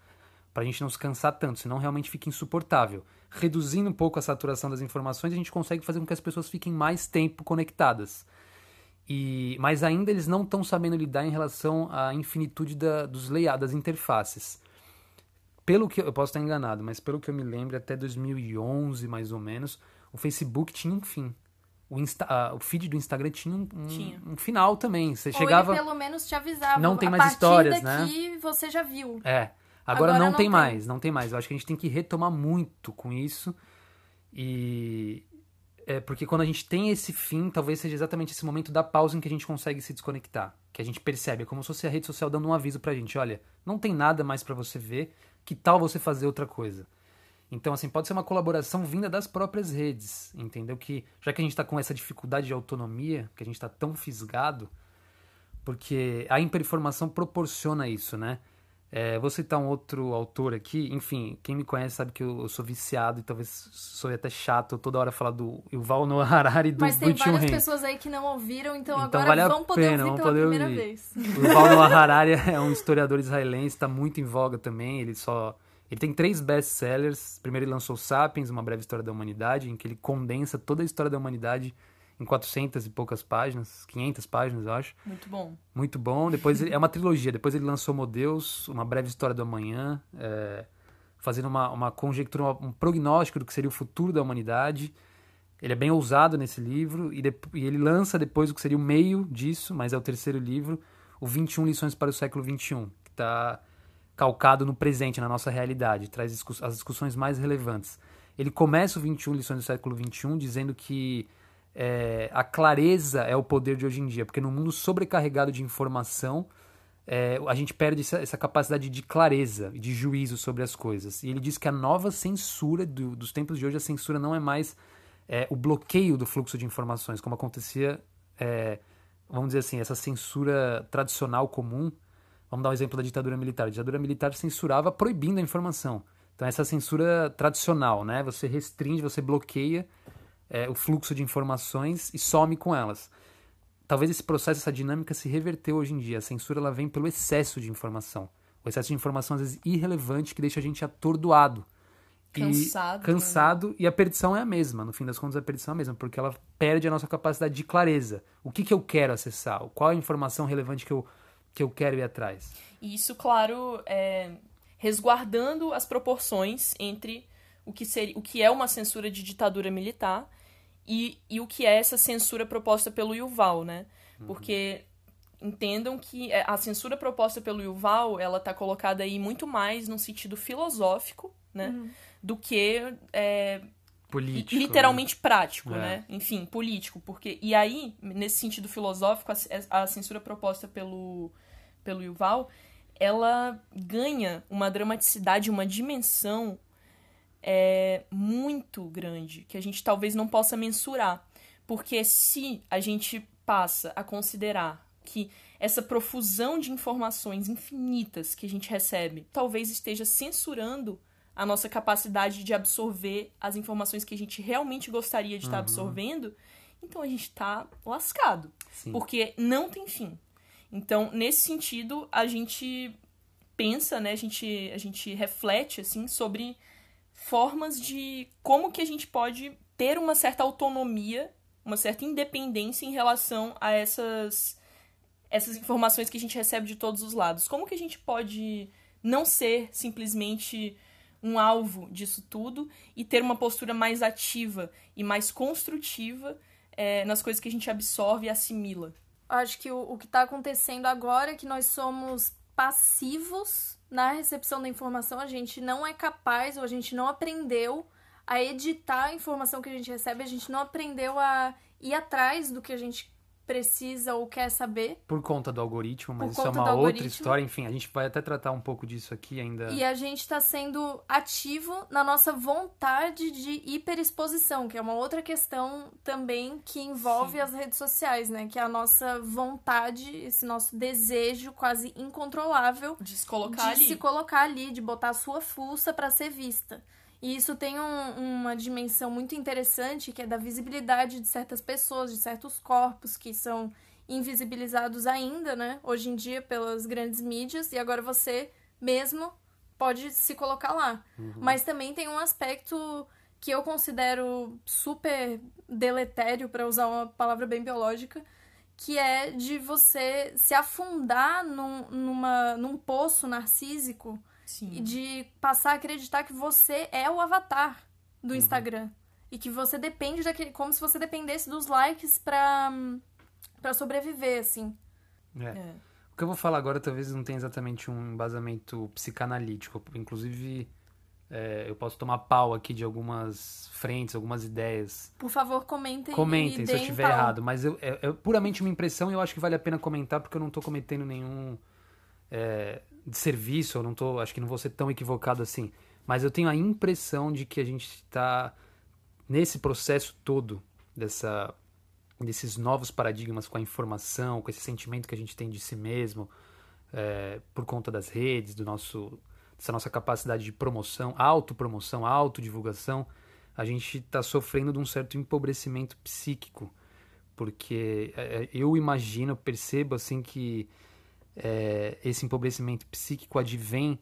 Speaker 2: Para a gente não se cansar tanto, senão realmente fica insuportável. Reduzindo um pouco a saturação das informações, a gente consegue fazer com que as pessoas fiquem mais tempo conectadas. E, mas ainda eles não estão sabendo lidar em relação à infinitude da, dos layouts, das interfaces. Pelo que eu posso estar enganado, mas pelo que eu me lembro, até 2011 mais ou menos, o Facebook tinha um fim. O, Insta, uh, o feed do Instagram tinha um, um, tinha um, final também. Você
Speaker 3: Ou
Speaker 2: chegava.
Speaker 3: Pelo menos te avisava.
Speaker 2: Não tem mais histórias,
Speaker 3: né? você já viu.
Speaker 2: É. Agora, Agora não, não, tem, tem mais, não tem mais. Eu acho que a gente tem que retomar muito com isso. E, é, porque quando a gente tem esse fim, talvez seja exatamente esse momento da pausa em que a gente consegue se desconectar. Que a gente percebe, é como se fosse a rede social dando um aviso pra gente: olha, não tem nada mais para você ver, que tal você fazer outra coisa? Então, assim, pode ser uma colaboração vinda das próprias redes, entendeu? Que já que a gente está com essa dificuldade de autonomia, que a gente está tão fisgado, porque a hiperinformação proporciona isso, né? É, vou citar um outro autor aqui. Enfim, quem me conhece sabe que eu, sou viciado e talvez sou até chato toda hora falar do Yuval Noah Harari do
Speaker 3: Mas tem várias
Speaker 2: Ren.
Speaker 3: pessoas aí que não ouviram, então,
Speaker 2: então
Speaker 3: agora
Speaker 2: vale
Speaker 3: vão poder
Speaker 2: pena,
Speaker 3: ouvir
Speaker 2: pela
Speaker 3: poder primeira
Speaker 2: ouvir.
Speaker 3: vez.
Speaker 2: O Yuval Noah Harari é um historiador israelense, está muito em voga também. Ele só ele tem três best-sellers. Primeiro ele lançou Sapiens, Uma Breve História da Humanidade, em que ele condensa toda a história da humanidade em 400 e poucas páginas, 500 páginas, eu acho.
Speaker 1: Muito bom.
Speaker 2: Muito bom. Depois ele, é uma trilogia. Depois ele lançou Modeus, uma breve história do amanhã, é, fazendo uma, uma conjectura, um prognóstico do que seria o futuro da humanidade. Ele é bem ousado nesse livro e, de, e ele lança depois o que seria o meio disso, mas é o terceiro livro, o 21 lições para o século 21, que está calcado no presente, na nossa realidade, traz as discussões mais relevantes. Ele começa o 21 lições do século 21 dizendo que é, a clareza é o poder de hoje em dia, porque no mundo sobrecarregado de informação, é, a gente perde essa, essa, capacidade de clareza, de juízo sobre as coisas. E ele diz que a nova censura do, dos tempos de hoje, a censura não é mais é, o bloqueio do fluxo de informações, como acontecia, é, vamos dizer assim, essa censura tradicional comum. Vamos dar um exemplo da ditadura militar. A ditadura militar censurava proibindo a informação. Então, essa censura tradicional, né? Você restringe, você bloqueia é, o fluxo de informações e some com elas. Talvez esse processo, essa dinâmica se reverteu hoje em dia. A censura ela vem pelo excesso de informação. O excesso de informação, às vezes, irrelevante, que deixa a gente atordoado.
Speaker 1: Cansado.
Speaker 2: E, cansado, né? e a perdição é a mesma. No fim das contas, a perdição é a mesma, porque ela perde a nossa capacidade de clareza. O que, que eu quero acessar? Qual a informação relevante que eu, que eu quero ir atrás?
Speaker 1: E isso, claro, é resguardando as proporções entre o que, seria, o que é uma censura de ditadura militar e, e o que é essa censura proposta pelo Yuval, né? Uhum. Porque entendam que é, a censura proposta pelo Yuval, ela tá colocada aí muito mais no sentido filosófico, né? Uhum. Do que é,
Speaker 2: político,
Speaker 1: literalmente né? prático, é. né? Enfim, político, porque e aí nesse sentido filosófico a, a, censura proposta pelo pelo Yuval, ela ganha uma dramaticidade, uma dimensão é muito grande, que a gente talvez não possa mensurar. Porque se a gente passa a considerar que essa profusão de informações infinitas que a gente recebe talvez esteja censurando a nossa capacidade de absorver as informações que a gente realmente gostaria de estar uhum. absorvendo, então a gente está lascado. Sim. Porque não tem fim. Então, nesse sentido, a gente pensa, né, a gente, a gente reflete assim sobre formas de como que a gente pode ter uma certa autonomia, uma certa independência em relação a essas essas informações que a gente recebe de todos os lados. Como que a gente pode não ser simplesmente um alvo disso tudo e ter uma postura mais ativa e mais construtiva é, nas coisas que a gente absorve e assimila.
Speaker 3: Acho que o, o que está acontecendo agora é que nós somos passivos na recepção da informação, a gente não é capaz ou a gente não aprendeu a editar a informação que a gente recebe, a gente não aprendeu a ir atrás do que a gente precisa ou quer saber.
Speaker 2: Por conta do algoritmo, mas isso é uma outra história. Enfim, a gente vai até tratar um pouco disso aqui ainda.
Speaker 3: E a gente está sendo ativo na nossa vontade de hiperexposição, que é uma outra questão também que envolve Sim. as redes sociais, né? Que é a nossa vontade, esse nosso desejo quase incontrolável
Speaker 1: de se colocar
Speaker 3: de
Speaker 1: ali.
Speaker 3: se colocar ali, de botar a sua fuça para ser vista. E isso tem um, uma dimensão muito interessante, que é da visibilidade de certas pessoas, de certos corpos que são invisibilizados ainda, né? Hoje em dia pelas grandes mídias, e agora você mesmo pode se colocar lá. Uhum. Mas também tem um aspecto que eu considero super deletério, para usar uma palavra bem biológica, que é de você se afundar num, numa, num poço narcísico Sim. E de passar a acreditar que você é o avatar do uhum. Instagram. E que você depende daquele. Como se você dependesse dos likes pra, pra sobreviver, assim.
Speaker 2: É. é. O que eu vou falar agora talvez não tenha exatamente um embasamento psicanalítico. Inclusive, é, eu posso tomar pau aqui de algumas frentes, algumas ideias.
Speaker 3: Por favor, comentem.
Speaker 2: Comentem se eu estiver errado. Mas eu, é, é, puramente uma impressão e eu acho que vale a pena comentar porque eu não estou cometendo nenhum. É, de serviço, eu não tô, acho que não vou ser tão equivocado assim, mas eu tenho a impressão de que a gente está nesse processo todo dessa desses novos paradigmas com a informação, com esse sentimento que a gente tem de si mesmo, é, por conta das redes, do nosso dessa nossa capacidade de promoção, autopromoção, autodivulgação, a gente está sofrendo de um certo empobrecimento psíquico, porque é, eu imagino, percebo assim que é, esse empobrecimento psíquico advém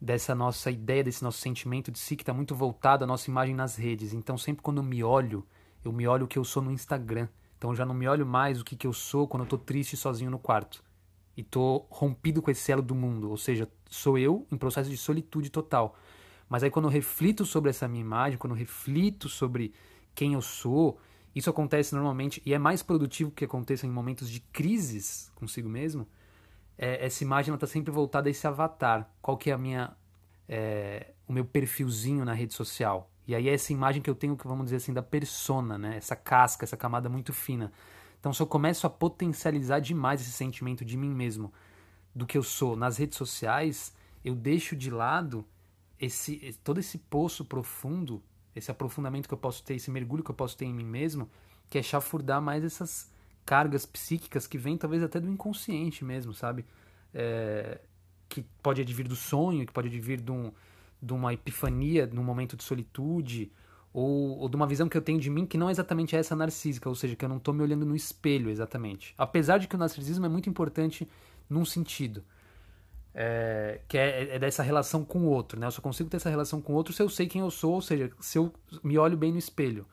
Speaker 2: dessa nossa ideia, desse nosso sentimento de si que está muito voltado à nossa imagem nas redes. Então, sempre quando eu me olho, eu me olho o que eu sou no Instagram. Então, eu já não me olho mais o que, que eu sou quando eu estou triste sozinho no quarto. E estou rompido com esse elo do mundo. Ou seja, sou eu em processo de solitude total. Mas aí, quando eu reflito sobre essa minha imagem, quando eu reflito sobre quem eu sou, isso acontece normalmente e é mais produtivo que aconteça em momentos de crises consigo mesmo é, essa imagem está sempre voltada a esse avatar. Qual que é a minha, é, o meu perfilzinho na rede social? E aí é essa imagem que eu tenho, que vamos dizer assim, da persona, né? Essa casca, essa camada muito fina. Então, se eu começo a potencializar demais esse sentimento de mim mesmo, do que eu sou nas redes sociais, eu deixo de lado esse todo esse poço profundo, esse aprofundamento que eu posso ter, esse mergulho que eu posso ter em mim mesmo, que é chafurdar mais essas cargas psíquicas que vêm talvez até do inconsciente mesmo, sabe? É, que pode advir do sonho, que pode advir de, um, de uma epifania num momento de solitude, ou, ou, de uma visão que eu tenho de mim que não é exatamente essa narcísica, ou seja, que eu não estou me olhando no espelho exatamente. Apesar de que o narcisismo é muito importante num sentido, é, que é, é, dessa relação com o outro, né? Eu só consigo ter essa relação com o outro se eu sei quem eu sou, ou seja, se eu me olho bem no espelho.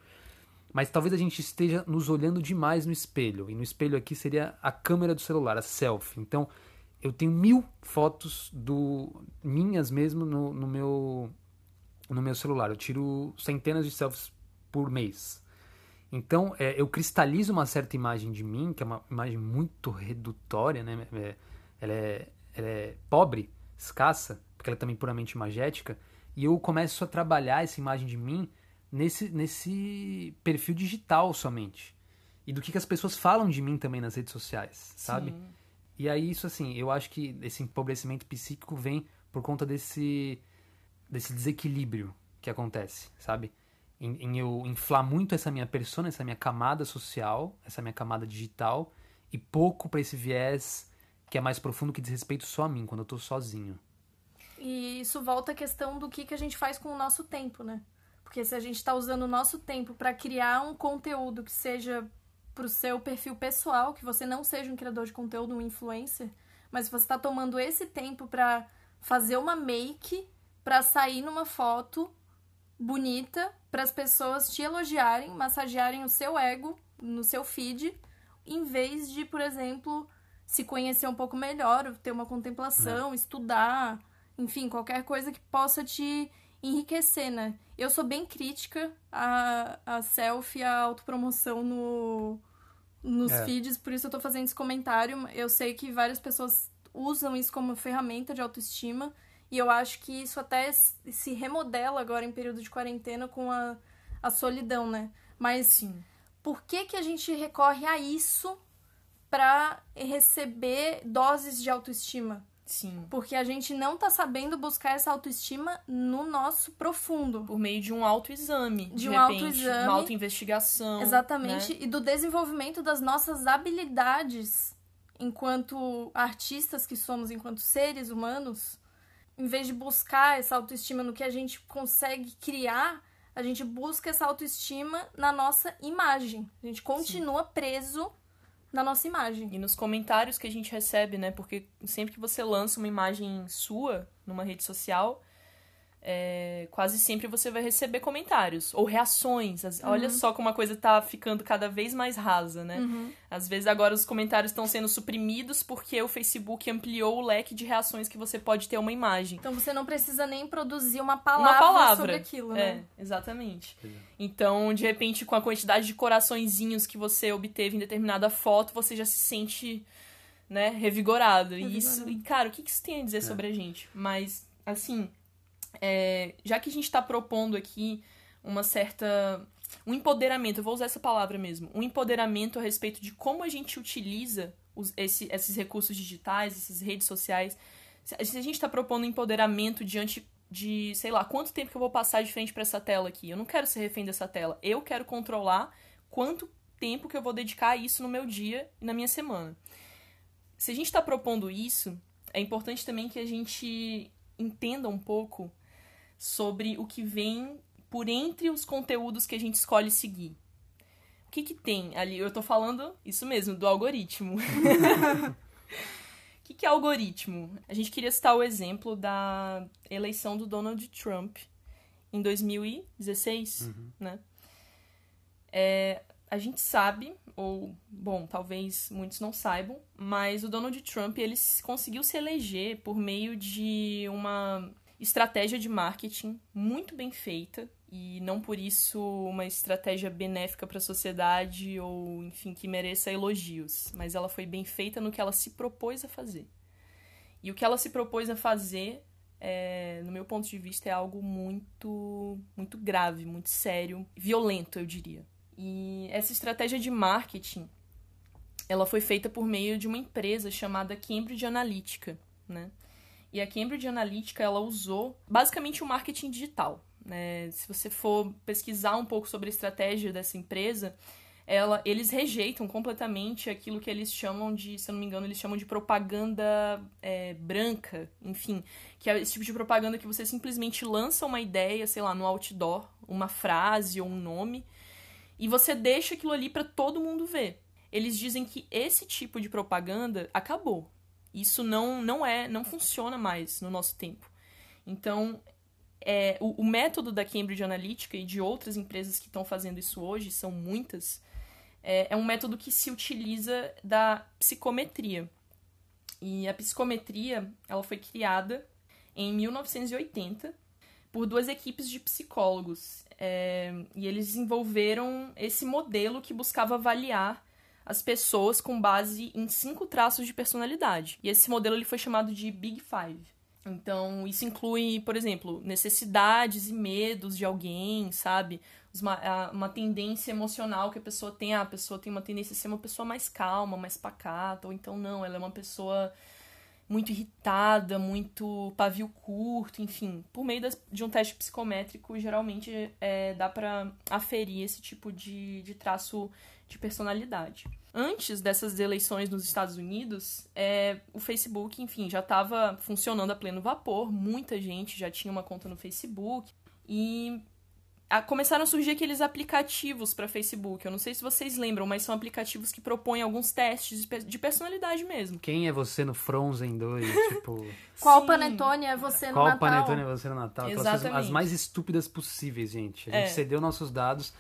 Speaker 2: Mas talvez a gente esteja nos olhando demais no espelho. E no espelho aqui seria a câmera do celular, a selfie. Então, eu tenho mil fotos do minhas mesmo no, no meu no meu celular. Eu tiro centenas de selfies por mês. Então, é, eu cristalizo uma certa imagem de mim, que é uma imagem muito redutória, né? É, ela, é, ela é pobre, escassa, porque ela é também puramente imagética. E eu começo a trabalhar essa imagem de mim nesse, nesse perfil digital somente. E do que, que as pessoas falam de mim também nas redes sociais, sabe? Sim. E aí, isso assim, eu acho que esse empobrecimento psíquico vem por conta desse, desse desequilíbrio que acontece, sabe? Em, em, eu inflar muito essa minha persona, essa minha camada social, essa minha camada digital, e pouco para esse viés que é mais profundo, que diz respeito só a mim, quando eu tô sozinho.
Speaker 3: E isso volta à questão do que, que a gente faz com o nosso tempo, né? Porque se a gente está usando o nosso tempo para criar um conteúdo que seja pro seu perfil pessoal, que você não seja um criador de conteúdo, um influencer, mas você está tomando esse tempo para fazer uma make para sair numa foto bonita para as pessoas te elogiarem, massagearem o seu ego no seu feed, em vez de, por exemplo, se conhecer um pouco melhor, ter uma contemplação, é. estudar, enfim, qualquer coisa que possa te enriquecer, né? Eu sou bem crítica a, a selfie, a autopromoção no, nos é. feeds, por isso eu tô fazendo esse comentário. Eu sei que várias pessoas usam isso como ferramenta de autoestima, e eu acho que isso até se remodela agora em período de quarentena com a, a solidão, né? Mas Sim. por que, que a gente recorre a isso para receber doses de autoestima?
Speaker 1: Sim.
Speaker 3: Porque a gente não tá sabendo buscar essa autoestima no nosso profundo.
Speaker 1: Por meio de um autoexame. De, de um repente, autoexame. Uma autoinvestigação.
Speaker 3: Exatamente.
Speaker 1: Né?
Speaker 3: E do desenvolvimento das nossas habilidades enquanto artistas que somos, enquanto seres humanos, em vez de buscar essa autoestima no que a gente consegue criar, a gente busca essa autoestima na nossa imagem. A gente continua Sim. preso na nossa imagem.
Speaker 1: E nos comentários que a gente recebe, né? Porque sempre que você lança uma imagem sua numa rede social, é, quase sempre você vai receber comentários ou reações. Uhum. Olha só como a coisa tá ficando cada vez mais rasa, né?
Speaker 3: Uhum.
Speaker 1: Às vezes agora os comentários estão sendo suprimidos porque o Facebook ampliou o leque de reações que você pode ter uma imagem.
Speaker 3: Então você não precisa nem produzir uma palavra,
Speaker 1: uma palavra.
Speaker 3: sobre aquilo, né?
Speaker 1: É, exatamente. Então, de repente, com a quantidade de coraçõezinhos que você obteve em determinada foto, você já se sente, né, revigorado. revigorado. E isso, e, cara, o que isso tem a dizer é. sobre a gente? Mas, assim, é, já que a gente está propondo aqui uma certa. um empoderamento, eu vou usar essa palavra mesmo, um empoderamento a respeito de como a gente utiliza os, esse, esses recursos digitais, essas redes sociais. Se a gente está propondo empoderamento diante de, sei lá, quanto tempo que eu vou passar de frente para essa tela aqui. Eu não quero ser refém dessa tela. Eu quero controlar quanto tempo que eu vou dedicar a isso no meu dia e na minha semana. Se a gente está propondo isso, é importante também que a gente entenda um pouco sobre o que vem por entre os conteúdos que a gente escolhe seguir. O que que tem ali? Eu tô falando isso mesmo, do algoritmo. o que, que é algoritmo? A gente queria citar o exemplo da eleição do Donald Trump em 2016, uhum. né? É, a gente sabe, ou, bom, talvez muitos não saibam, mas o Donald Trump, ele conseguiu se eleger por meio de uma estratégia de marketing muito bem feita e não por isso uma estratégia benéfica para a sociedade ou, enfim, que mereça elogios, mas ela foi bem feita no que ela se propôs a fazer. E o que ela se propôs a fazer, é, no meu ponto de vista, é algo muito, muito grave, muito sério, violento, eu diria. E essa estratégia de marketing, ela foi feita por meio de uma empresa chamada Cambridge Analytica, né? E a Cambridge Analytica, ela usou basicamente o marketing digital. Né? Se você for pesquisar um pouco sobre a estratégia dessa empresa, ela, eles rejeitam completamente aquilo que eles chamam de, se eu não me engano, eles chamam de propaganda é, branca, enfim, que é esse tipo de propaganda que você simplesmente lança uma ideia, sei lá, no outdoor, uma frase ou um nome, e você deixa aquilo ali para todo mundo ver. Eles dizem que esse tipo de propaganda acabou. Isso não, não é, não funciona mais no nosso tempo. Então, é, o, o, método da Cambridge Analytica e de outras empresas que estão fazendo isso hoje, são muitas, é, é um método que se utiliza da psicometria. E a psicometria, ela foi criada em 1980 por duas equipes de psicólogos. É, e eles desenvolveram esse modelo que buscava avaliar as pessoas com base em cinco traços de personalidade. E esse modelo ele foi chamado de Big Five. Então, isso inclui, por exemplo, necessidades e medos de alguém, sabe? Uma, uma tendência emocional que a pessoa tem. Ah, a pessoa tem uma tendência a ser uma pessoa mais calma, mais pacata, ou então não, ela é uma pessoa muito irritada, muito pavio curto, enfim. Por meio das, de um teste psicométrico, geralmente é, dá para aferir esse tipo de, de traço de personalidade. Antes dessas eleições nos Estados Unidos, é, o Facebook, enfim, já estava funcionando a pleno vapor, muita gente já tinha uma conta no Facebook. E a, começaram a surgir aqueles aplicativos para Facebook. Eu não sei se vocês lembram, mas são aplicativos que propõem alguns testes de, de personalidade mesmo.
Speaker 2: Quem é você no Frozen 2? tipo.
Speaker 3: Qual
Speaker 1: Sim.
Speaker 3: panetone é você no
Speaker 2: Qual
Speaker 3: Natal?
Speaker 2: panetone é você no Natal?
Speaker 1: Exatamente.
Speaker 2: as mais estúpidas possíveis, gente. A gente
Speaker 1: É.
Speaker 2: cedeu nossos dados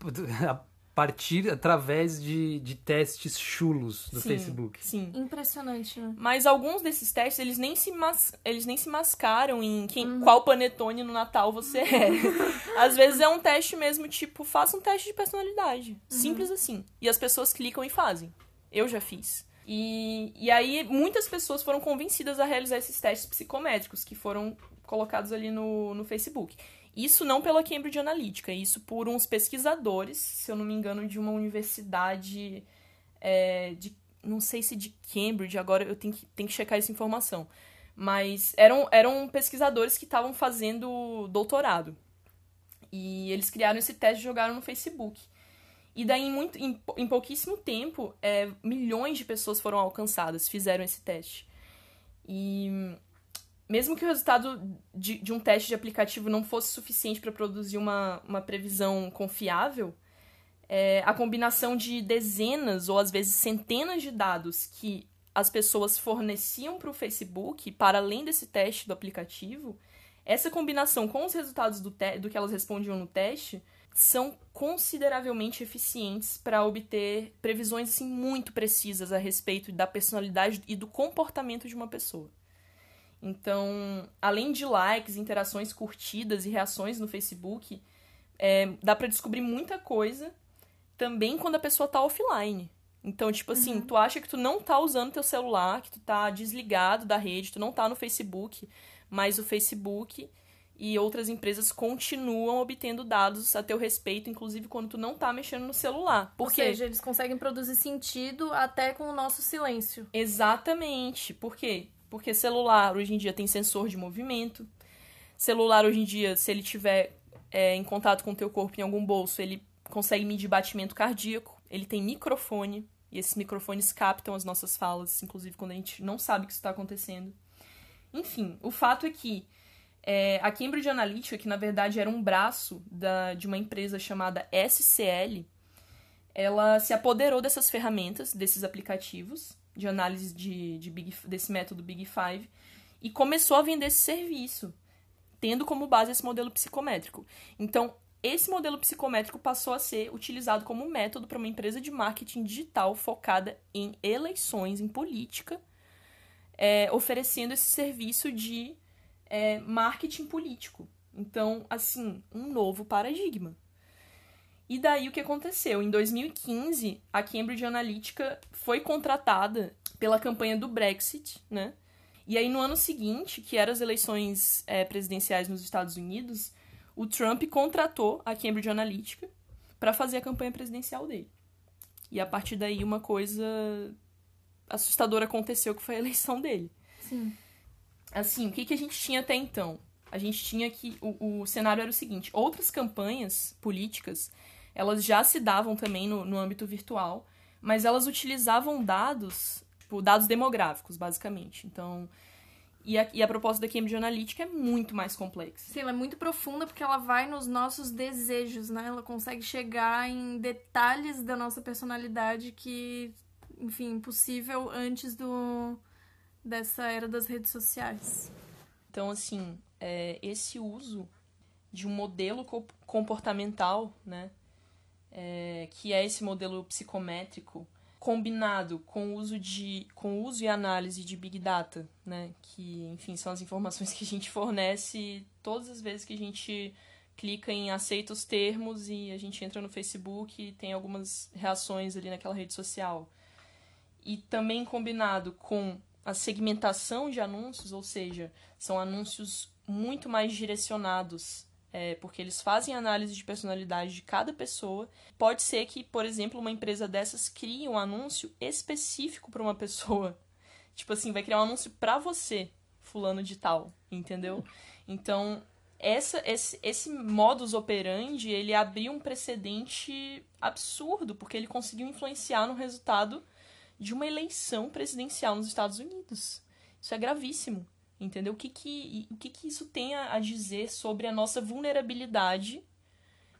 Speaker 2: partir, através de, de testes chulos do
Speaker 1: Sim,
Speaker 2: Facebook.
Speaker 1: Sim.
Speaker 3: Impressionante, né?
Speaker 1: Mas alguns desses testes, eles nem se, mas... eles nem se mascaram em quem...
Speaker 3: Uhum.
Speaker 1: qual panetone no Natal você é. Às vezes é um teste mesmo, tipo, faça um teste de personalidade.
Speaker 3: Uhum.
Speaker 1: Simples assim. E as pessoas clicam e fazem. Eu já fiz. E, e aí, muitas pessoas foram convencidas a realizar esses testes psicométricos que foram colocados ali no, no Facebook. Isso não pela Cambridge Analytica, isso por uns pesquisadores, se eu não me engano, de uma universidade é, de. Não sei se de Cambridge, agora eu tenho que, tenho que checar essa informação. Mas eram, eram pesquisadores que estavam fazendo doutorado. E eles criaram esse teste e jogaram no Facebook. E daí, em, muito, em, em pouquíssimo tempo, é, milhões de pessoas foram alcançadas, fizeram esse teste. E mesmo que o resultado de, de um teste de aplicativo não fosse suficiente para produzir uma, uma previsão confiável, é, a combinação de dezenas ou às vezes centenas de dados que as pessoas forneciam para o Facebook, para além desse teste do aplicativo, essa combinação com os resultados do, do que elas respondiam no teste são consideravelmente eficientes para obter previsões assim, muito precisas a respeito da personalidade e do comportamento de uma pessoa. Então, além de likes, interações curtidas e reações no Facebook, é, dá para descobrir muita coisa também quando a pessoa tá offline. Então, tipo assim, tu acha que tu não tá usando teu celular, que tu tá desligado da rede, tu não tá no Facebook, mas o Facebook e outras empresas continuam obtendo dados a teu respeito, inclusive quando tu não tá mexendo no celular. Por
Speaker 3: Ou seja, eles conseguem produzir sentido até com o nosso silêncio.
Speaker 1: Exatamente. Por quê? Porque celular hoje em dia tem sensor de movimento. Celular hoje em dia, se ele tiver é, em contato com o teu corpo em algum bolso, ele consegue medir batimento cardíaco. Ele tem microfone. E esses microfones captam as nossas falas, inclusive quando a gente não sabe que isso está acontecendo. Enfim, o fato é que é, a Cambridge Analytica, que na verdade era um braço da, de uma empresa chamada SCL, ela se apoderou dessas ferramentas, desses aplicativos de análise de, de Big, desse método Big Five e começou a vender esse serviço, tendo como base esse modelo psicométrico. Então, esse modelo psicométrico passou a ser utilizado como método para uma empresa de marketing digital focada em eleições, em política, é, oferecendo esse serviço de é, marketing político. Então, assim, um novo paradigma. E daí o que aconteceu? Em 2015, a Cambridge Analytica foi contratada pela campanha do Brexit, né? E aí no ano seguinte, que eram as eleições é, presidenciais nos Estados Unidos, o Trump contratou a Cambridge Analytica para fazer a campanha presidencial dele. E a partir daí uma coisa assustadora aconteceu que foi a eleição dele.
Speaker 3: Sim.
Speaker 1: Assim, o que, que a gente tinha até então? A gente tinha que. O, o cenário era o seguinte: outras campanhas políticas elas já se davam também no, no âmbito virtual, mas elas utilizavam dados, tipo, dados demográficos, basicamente. Então. E a, e a proposta da Cambridge Analytica é muito mais complexa.
Speaker 3: Sim, ela é muito profunda porque ela vai nos nossos desejos, né? Ela consegue chegar em detalhes da nossa personalidade que, enfim, impossível antes do dessa era das redes sociais.
Speaker 1: Então, assim, é, esse uso de um modelo co- comportamental, né? É, que é esse modelo psicométrico, combinado com o uso de com uso e análise de big data, né, que enfim são as informações que a gente fornece todas as vezes que a gente clica em aceita os termos e a gente entra no Facebook e tem algumas reações ali naquela rede social. E também combinado com a segmentação de anúncios, ou seja, são anúncios muito mais direcionados é, porque eles fazem análise de personalidade de cada pessoa. Pode ser que, por exemplo, uma empresa dessas crie um anúncio específico para uma pessoa. Tipo assim, vai criar um anúncio para você, fulano de tal, entendeu? Então, essa, esse, esse modus operandi, ele abriu um precedente absurdo, porque ele conseguiu influenciar no resultado de uma eleição presidencial nos Estados Unidos. Isso é gravíssimo, entendeu? O que que, o que, que isso tem a dizer sobre a nossa vulnerabilidade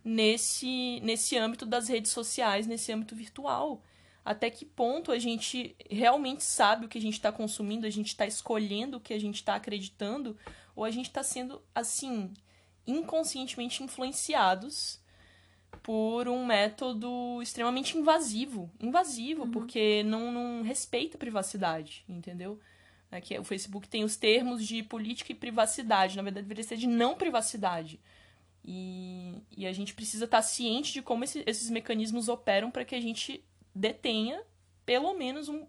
Speaker 1: nesse, nesse âmbito das redes sociais, nesse âmbito virtual? Até que ponto a gente realmente sabe o que a gente está consumindo, a gente está escolhendo o que a gente está acreditando, ou a gente está sendo, assim, inconscientemente influenciados por um método extremamente invasivo. Invasivo, uhum. porque não, não respeita a privacidade, entendeu? Aqui, é o Facebook tem os termos de política e privacidade. Na verdade, deveria ser de não privacidade. E, e a gente precisa estar ciente de como esse, esses mecanismos operam para que a gente detenha, pelo menos, um,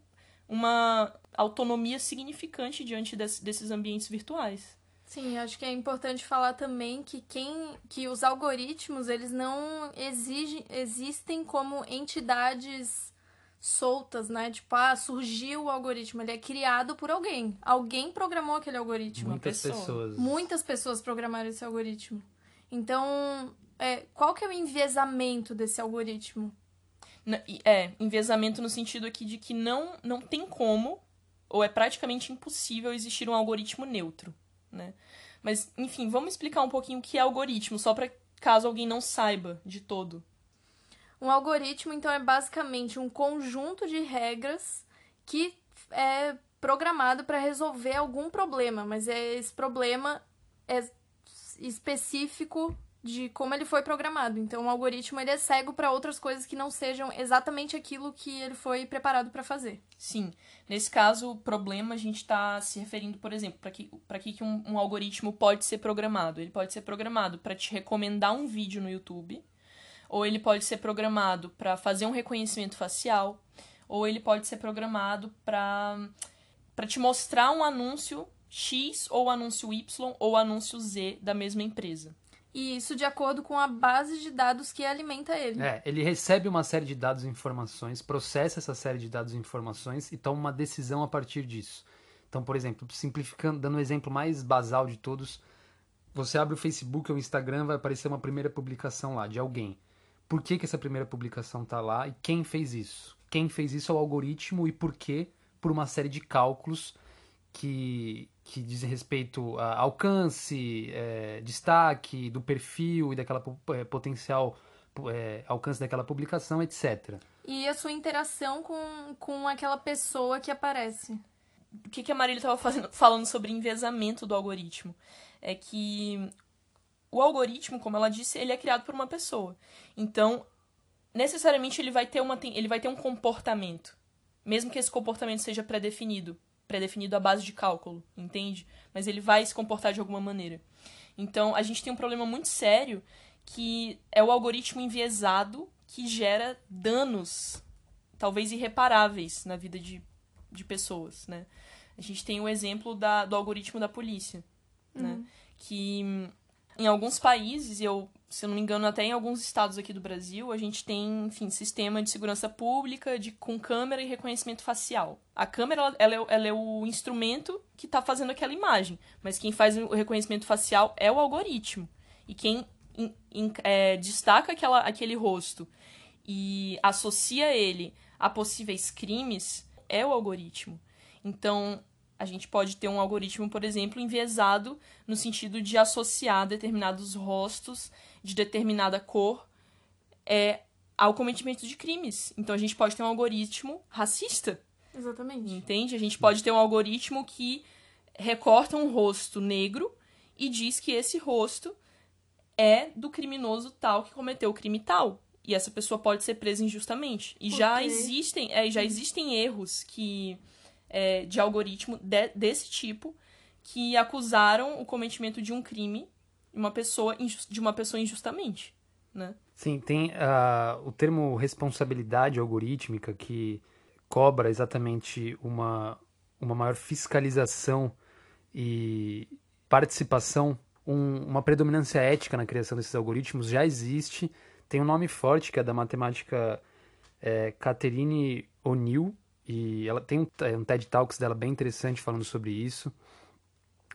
Speaker 1: uma autonomia significante diante desse, desses ambientes virtuais.
Speaker 3: Sim, acho que é importante falar também que quem que os algoritmos, eles não exigem, existem como entidades soltas, né? Tipo, ah, surgiu o algoritmo, ele é criado por alguém. Alguém programou aquele algoritmo.
Speaker 2: Muitas pessoas.
Speaker 3: Muitas pessoas programaram esse algoritmo. Então, é, qual que é o enviesamento desse algoritmo?
Speaker 1: É, enviesamento no sentido aqui de que não, não tem como, ou é praticamente impossível existir um algoritmo neutro né? Mas, enfim, vamos explicar um pouquinho o que é algoritmo, só para caso alguém não saiba de todo.
Speaker 3: Um algoritmo, então, é basicamente um conjunto de regras que é programado para resolver algum problema, mas é, esse problema é específico de como ele foi programado. Então, o algoritmo ele é cego para outras coisas que não sejam exatamente aquilo que ele foi preparado para fazer.
Speaker 1: Sim. Nesse caso, o problema a gente está se referindo, por exemplo, para que, pra que um, um algoritmo pode ser programado. Ele pode ser programado para te recomendar um vídeo no YouTube, ou ele pode ser programado para fazer um reconhecimento facial, ou ele pode ser programado para te mostrar um anúncio X ou anúncio Y ou anúncio Z da mesma empresa.
Speaker 3: E isso de acordo com a base de dados que alimenta ele.
Speaker 2: É, ele recebe uma série de dados e informações, processa essa série de dados e informações e toma uma decisão a partir disso. Então, por exemplo, simplificando, dando o um exemplo mais basal de todos, você abre o Facebook ou o Instagram, vai aparecer uma primeira publicação lá de alguém. Por que, que essa primeira publicação está lá e quem fez isso? Quem fez isso é o algoritmo e por quê? Por uma série de cálculos que, que dizem respeito a alcance, é, destaque do perfil e daquela é, potencial é, alcance daquela publicação, etc.
Speaker 3: E a sua interação com, com aquela pessoa que aparece.
Speaker 1: O que, que a Marília estava falando sobre envezamento do algoritmo? É que o algoritmo, como ela disse, ele é criado por uma pessoa. Então, necessariamente ele vai ter, uma, ele vai ter um comportamento. Mesmo que esse comportamento seja pré-definido pré-definido à base de cálculo, entende? Mas ele vai se comportar de alguma maneira. Então, a gente tem um problema muito sério que é o algoritmo enviesado que gera danos, talvez irreparáveis, na vida de, de pessoas, né? A gente tem o exemplo da, do algoritmo da polícia, né? uhum. né? Que em alguns países, eu se eu não me engano, até em alguns estados aqui do Brasil, a gente tem, enfim, sistema de segurança pública de, com câmera e reconhecimento facial. A câmera, ela é, ela é o instrumento que está fazendo aquela imagem, mas quem faz o reconhecimento facial é o algoritmo. E quem in, in, é, destaca aquela, aquele rosto e associa ele a possíveis crimes é o algoritmo. Então, a gente pode ter um algoritmo, por exemplo, enviesado no sentido de associar determinados rostos de determinada cor é, ao cometimento de crimes. Então a gente pode ter um algoritmo racista.
Speaker 3: Exatamente.
Speaker 1: Entende? A gente pode ter um algoritmo que recorta um rosto negro e diz que esse rosto é do criminoso tal que cometeu o crime tal. E essa pessoa pode ser presa injustamente. E já existem, é, já existem erros que é, de algoritmo de, desse tipo que acusaram o cometimento de um crime uma pessoa de uma pessoa injustamente, né?
Speaker 2: Sim, tem uh, o termo responsabilidade algorítmica que cobra exatamente uma, uma maior fiscalização e participação, um, uma predominância ética na criação desses algoritmos já existe. Tem um nome forte que é da matemática é, Catherine O'Neill e ela tem um, TED Talks dela bem interessante falando sobre isso.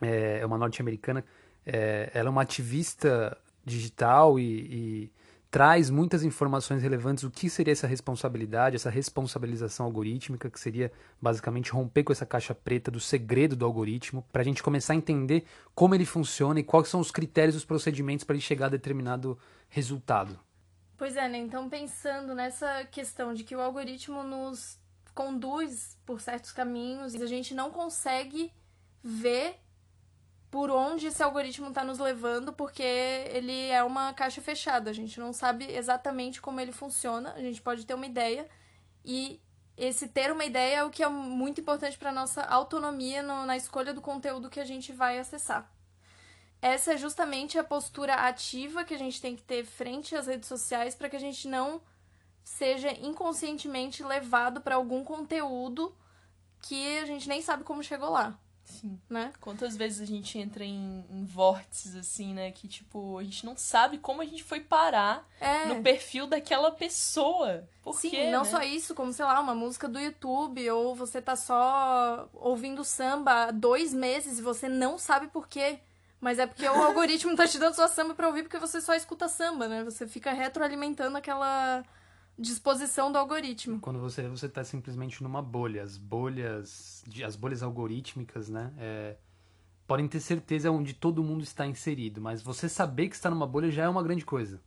Speaker 2: É, é uma norte-americana É, ela é uma ativista digital e, e traz muitas informações relevantes. O que seria essa responsabilidade, essa responsabilização algorítmica, que seria basicamente romper com essa caixa preta do segredo do algoritmo, para a gente começar a entender como ele funciona e quais são os critérios, os procedimentos para ele chegar a determinado resultado.
Speaker 3: Pois é, né? Então, pensando nessa questão de que o algoritmo nos conduz por certos caminhos e a gente não consegue ver por onde esse algoritmo está nos levando, porque ele é uma caixa fechada. A gente não sabe exatamente como ele funciona. A gente pode ter uma ideia e esse ter uma ideia é o que é muito importante para nossa autonomia no, na escolha do conteúdo que a gente vai acessar. Essa é justamente a postura ativa que a gente tem que ter frente às redes sociais para que a gente não seja inconscientemente levado para algum conteúdo que a gente nem sabe como chegou lá.
Speaker 1: Sim.
Speaker 3: Né?
Speaker 1: Quantas vezes a gente entra em, em vórtices, assim, né? Que, tipo, a gente não sabe como a gente foi parar
Speaker 3: é.
Speaker 1: no perfil daquela pessoa. Por
Speaker 3: Sim,
Speaker 1: quê,
Speaker 3: não
Speaker 1: né?
Speaker 3: só isso, como, sei lá, uma música do YouTube, ou você tá só ouvindo samba há dois meses e você não sabe por quê. Mas é porque o algoritmo tá te dando sua samba pra ouvir porque você só escuta samba, né? Você fica retroalimentando aquela disposição do algoritmo.
Speaker 2: Quando você você está simplesmente numa bolha, as bolhas, as bolhas algorítmicas, né? É, podem ter certeza onde todo mundo está inserido, mas você saber que está numa bolha já é uma grande coisa.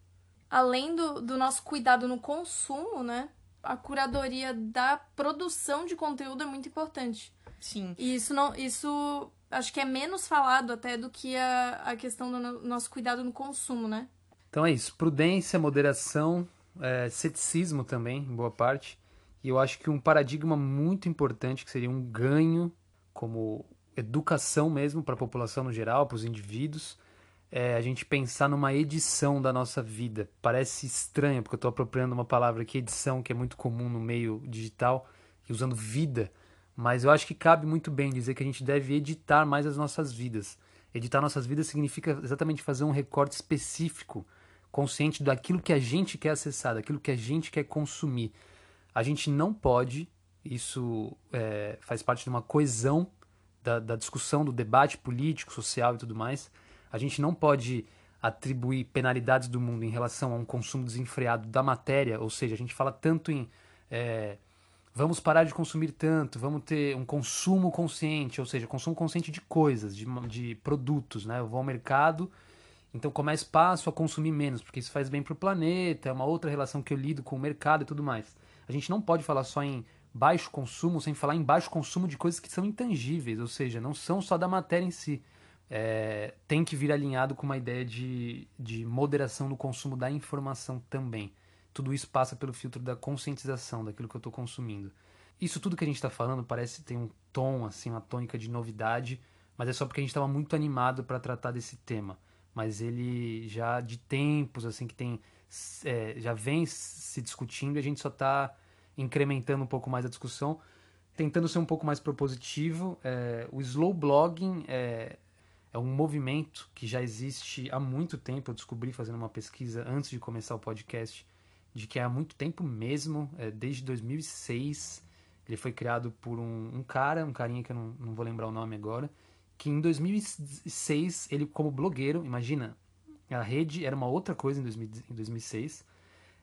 Speaker 3: Além do, do nosso cuidado no consumo, né? A curadoria da produção de conteúdo é muito importante.
Speaker 1: Sim.
Speaker 3: E isso não, isso acho que é menos falado até do que a, a questão do no, nosso cuidado no consumo, né?
Speaker 2: Então é isso, prudência, moderação, é, ceticismo também, em boa parte. E eu acho que um paradigma muito importante, que seria um ganho como educação mesmo para a população no geral, para os indivíduos, é a gente pensar numa edição da nossa vida. Parece estranho, porque eu estou apropriando uma palavra aqui, edição, que é muito comum no meio digital, e usando vida, mas eu acho que cabe muito bem dizer que a gente deve editar mais as nossas vidas. Editar nossas vidas significa exatamente fazer um recorte específico consciente daquilo que a gente quer acessar, daquilo que a gente quer consumir. A gente não pode, isso é, faz parte de uma coesão da, da discussão, do debate político, social e tudo mais. A gente não pode atribuir penalidades do mundo em relação a um consumo desenfreado da matéria, ou seja, a gente fala tanto em é, vamos parar de consumir tanto, vamos ter um consumo consciente, ou seja, consumo consciente de coisas, de, de produtos, né? Eu vou ao mercado então começo passo a consumir menos, porque isso faz bem para o planeta, é uma outra relação que eu lido com o mercado e tudo mais. A gente não pode falar só em baixo consumo sem falar em baixo consumo de coisas que são intangíveis, ou seja, não são só da matéria em si. É, tem que vir alinhado com uma ideia de, de moderação no consumo da informação também. Tudo isso passa pelo filtro da conscientização daquilo que eu estou consumindo. Isso tudo que a gente está falando parece ter um tom, assim, uma tônica de novidade, mas é só porque a gente estava muito animado para tratar desse tema mas ele já de tempos assim que tem é, já vem se discutindo e a gente só está incrementando um pouco mais a discussão, tentando ser um pouco mais propositivo. É, o slow blogging é, é um movimento que já existe há muito tempo. Eu descobri fazendo uma pesquisa antes de começar o podcast de que é há muito tempo mesmo, é, desde 2006. Ele foi criado por um, um, cara, um carinha que eu não, não vou lembrar o nome agora, que em 2006, ele como blogueiro, imagina, a rede era uma outra coisa em, 2000, em 2006,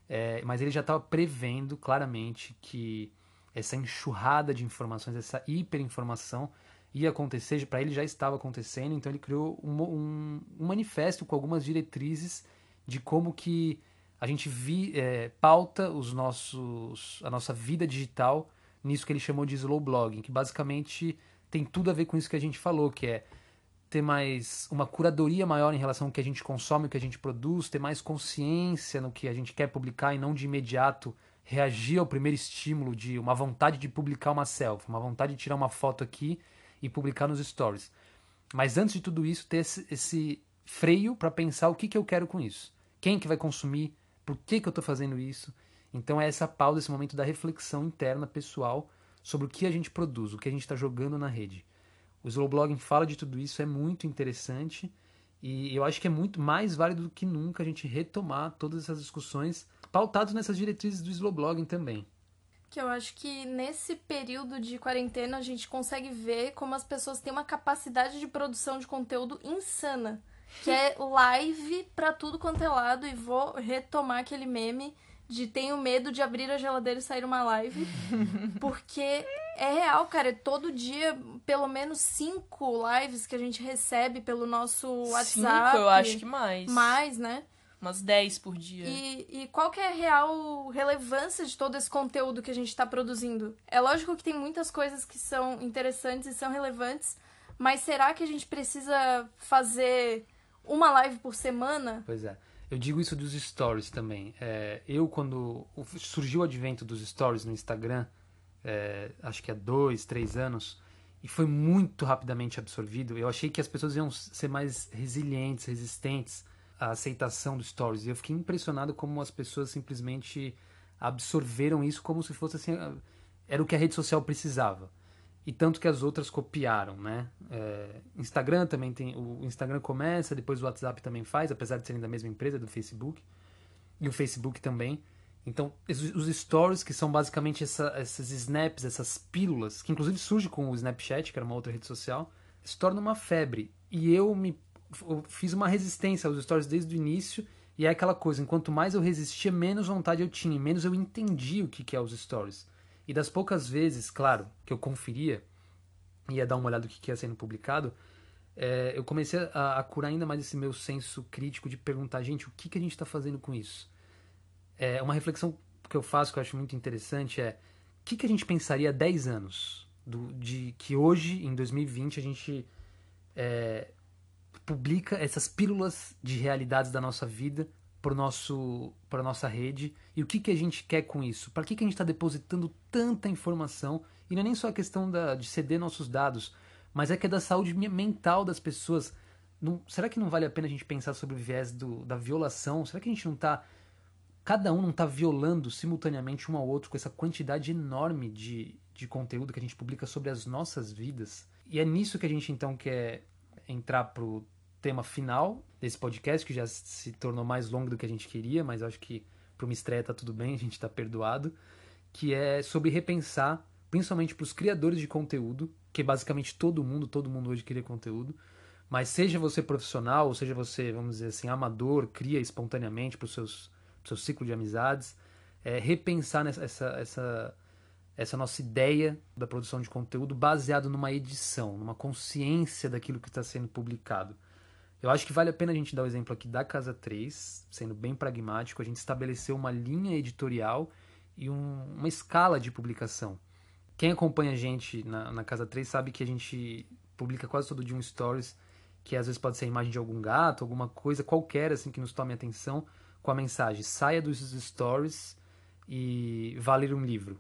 Speaker 2: é, mas ele já estava prevendo claramente que essa enxurrada de informações, essa hiperinformação ia acontecer, para ele já estava acontecendo, então ele criou um, um, um, manifesto com algumas diretrizes de como que a gente vi, é, pauta os nossos, a nossa vida digital nisso que ele chamou de slow blogging, que basicamente tem tudo a ver com isso que a gente falou, que é ter mais uma curadoria maior em relação ao que a gente consome, o que a gente produz, ter mais consciência no que a gente quer publicar e não de imediato reagir ao primeiro estímulo de uma vontade de publicar uma selfie, uma vontade de tirar uma foto aqui e publicar nos stories. Mas antes de tudo isso, ter esse, esse freio para pensar o que, que eu quero com isso. Quem que vai consumir? Por que, que eu estou fazendo isso? Então é essa pausa, esse momento da reflexão interna, pessoal, sobre o que a gente produz, o que a gente está jogando na rede. O Slow Blogging fala de tudo isso, é muito interessante e eu acho que é muito mais válido do que nunca a gente retomar todas essas discussões pautadas nessas diretrizes do Slow Blogging também.
Speaker 3: Que eu acho que nesse período de quarentena a gente consegue ver como as pessoas têm uma capacidade de produção de conteúdo insana. que é live pra tudo quanto é lado e vou retomar aquele meme de tenho medo de abrir a geladeira e sair uma live. Porque é real, cara. É todo dia, pelo menos cinco lives que a gente recebe pelo nosso WhatsApp.
Speaker 1: Cinco, eu acho que mais.
Speaker 3: Mais, né?
Speaker 1: Umas 10 por dia.
Speaker 3: E, e qual que é a real relevância de todo esse conteúdo que a gente está produzindo? É lógico que tem muitas coisas que são interessantes e são relevantes, mas será que a gente precisa fazer uma live por semana?
Speaker 2: Pois é. Eu digo isso dos stories também. É, eu, quando surgiu o advento dos stories no Instagram, é, acho que há dois, três anos, e foi muito rapidamente absorvido, eu achei que as pessoas iam ser mais resilientes, resistentes à aceitação dos stories. E eu fiquei impressionado como as pessoas simplesmente absorveram isso como se fosse assim. Era o que a rede social precisava e tanto que as outras copiaram, né? É, Instagram também tem, o Instagram começa, depois o WhatsApp também faz, apesar de serem da mesma empresa, do Facebook, e o Facebook também. Então, os stories, que são basicamente essa, esses snaps, essas pílulas, que inclusive surge com o Snapchat, que era uma outra rede social, se torna uma febre. E eu me eu fiz uma resistência aos stories desde o início, e é aquela coisa, enquanto mais eu resistia, menos vontade eu tinha, menos eu entendi o que, que é os stories. E das poucas vezes, claro, que eu conferia, ia dar uma olhada no que ia sendo publicado, é, eu comecei a, a, curar ainda mais esse meu senso crítico de perguntar, gente, o que, que a gente está fazendo com isso? É, uma reflexão que eu faço que eu acho muito interessante é o que, que a gente pensaria há 10 anos do, de que hoje, em 2020, a gente é, publica essas pílulas de realidades da nossa vida para nosso para nossa rede e o que que a gente quer com isso? Para que que a gente está depositando tanta informação? E não é nem só a questão da, de ceder nossos dados mas é que é da saúde mental das pessoas. Não, será que não vale a pena a gente pensar sobre o viés do, da violação? Será que a gente não está cada um não está violando simultaneamente um ao outro com essa quantidade enorme de, de conteúdo que a gente publica sobre as nossas vidas? E é nisso que a gente então quer entrar pro tema final desse podcast, que já se tornou mais longo do que a gente queria, mas acho que para uma estreia tá tudo bem, a gente está perdoado, que é sobre repensar, principalmente para os criadores de conteúdo, que é basicamente todo mundo, todo mundo hoje cria conteúdo, mas seja você profissional, ou seja você, vamos dizer assim, amador, cria espontaneamente para o seu ciclo de amizades, é, repensar nessa, essa, essa, essa nossa ideia da produção de conteúdo baseado numa edição, numa consciência daquilo que está sendo publicado. Eu acho que vale a pena a gente dar o exemplo aqui da Casa 3, sendo bem pragmático, a gente estabeleceu uma linha editorial e um, uma escala de publicação. Quem acompanha a gente na, na, Casa 3 sabe que a gente publica quase todo dia um stories, que às vezes pode ser a imagem de algum gato, alguma coisa qualquer assim que nos tome atenção, com a mensagem: saia dos stories e vá ler um livro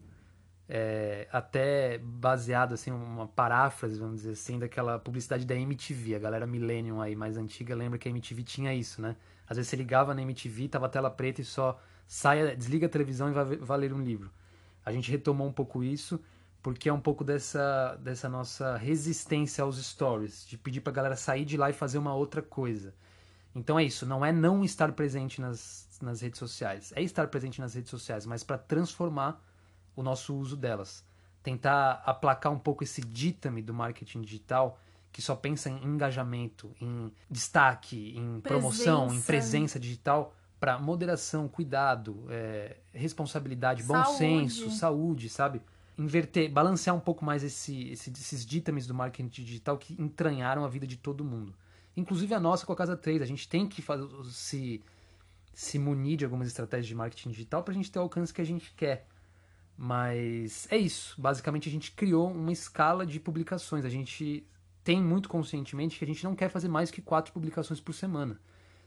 Speaker 2: é, até baseado assim uma paráfrase vamos dizer assim daquela publicidade da MTV a galera millennium aí mais antiga lembra que a MTV tinha isso né? Às vezes você ligava na MTV tava tela preta e só saia desliga a televisão e vai, vai ler um livro. A gente retomou um pouco isso porque é um pouco dessa dessa nossa resistência aos stories de pedir para galera sair de lá e fazer uma outra coisa. Então é isso não é não estar presente nas nas redes sociais. É estar presente nas redes sociais mas para transformar o nosso uso delas. Tentar aplacar um pouco esse ditame do marketing digital que só pensa em engajamento, em destaque, em presença. promoção, em presença digital, para moderação, cuidado, é, responsabilidade, bom saúde. senso, saúde, sabe? Inverter, balancear um pouco mais esse, esse, esses ditames do marketing digital que entranharam a vida de todo mundo. Inclusive a nossa com a Casa 3. A gente tem que fazer, se, se munir de algumas estratégias de marketing digital para a gente ter o alcance que a gente quer. Mas é isso. Basicamente, a gente criou uma escala de publicações. A gente tem muito conscientemente que a gente não quer fazer mais que quatro publicações por semana.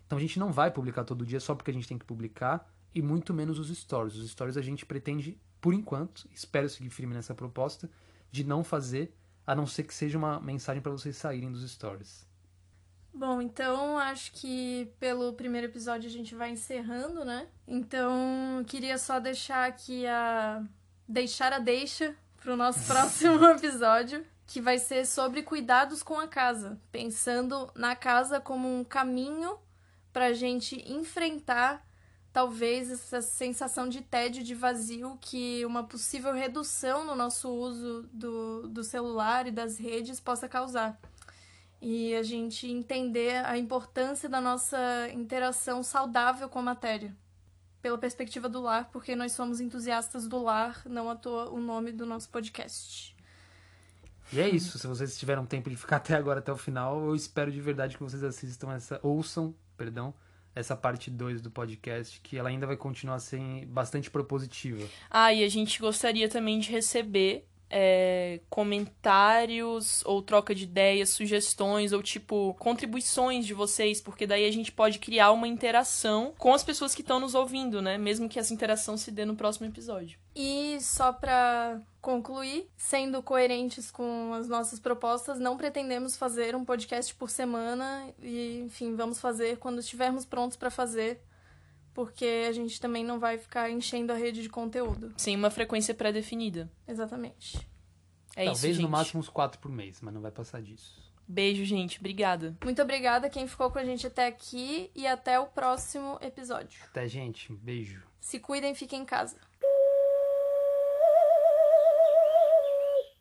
Speaker 2: Então a gente não vai publicar todo dia só porque a gente tem que publicar, e muito menos os stories. Os stories a gente pretende, por enquanto, espero seguir firme nessa proposta, de não fazer, a não ser que seja uma mensagem para vocês saírem dos stories.
Speaker 3: Bom, então acho que pelo primeiro episódio a gente vai encerrando, né? Então queria só deixar aqui a. deixar a deixa pro nosso próximo episódio, que vai ser sobre cuidados com a casa, pensando na casa como um caminho pra gente enfrentar talvez essa sensação de tédio, de vazio que uma possível redução no nosso uso do, do celular e das redes possa causar. E a gente entender a importância da nossa interação saudável com a matéria. Pela perspectiva do lar, porque nós somos entusiastas do lar, não à toa o nome do nosso podcast.
Speaker 2: E é isso. Se vocês tiveram tempo de ficar até agora, até o final, eu espero de verdade que vocês assistam essa. ouçam, perdão, essa parte 2 do podcast, que ela ainda vai continuar sendo bastante propositiva.
Speaker 1: Ah, e a gente gostaria também de receber é, comentários ou troca de ideias, sugestões ou tipo contribuições de vocês, porque daí a gente pode criar uma interação com as pessoas que estão nos ouvindo, né? Mesmo que essa interação se dê no próximo episódio.
Speaker 3: E só para concluir, sendo coerentes com as nossas propostas, não pretendemos fazer um podcast por semana e, enfim, vamos fazer quando estivermos prontos para fazer porque a gente também não vai ficar enchendo a rede de conteúdo.
Speaker 1: Sem uma frequência pré-definida.
Speaker 3: Exatamente.
Speaker 1: É
Speaker 2: Talvez
Speaker 1: isso, gente.
Speaker 2: no máximo uns quatro por mês, mas não vai passar disso.
Speaker 1: Beijo, gente. Obrigada.
Speaker 3: Muito obrigada quem ficou com a gente até aqui e até o próximo episódio.
Speaker 2: Até, gente. Um beijo.
Speaker 3: Se cuidem, fiquem em casa.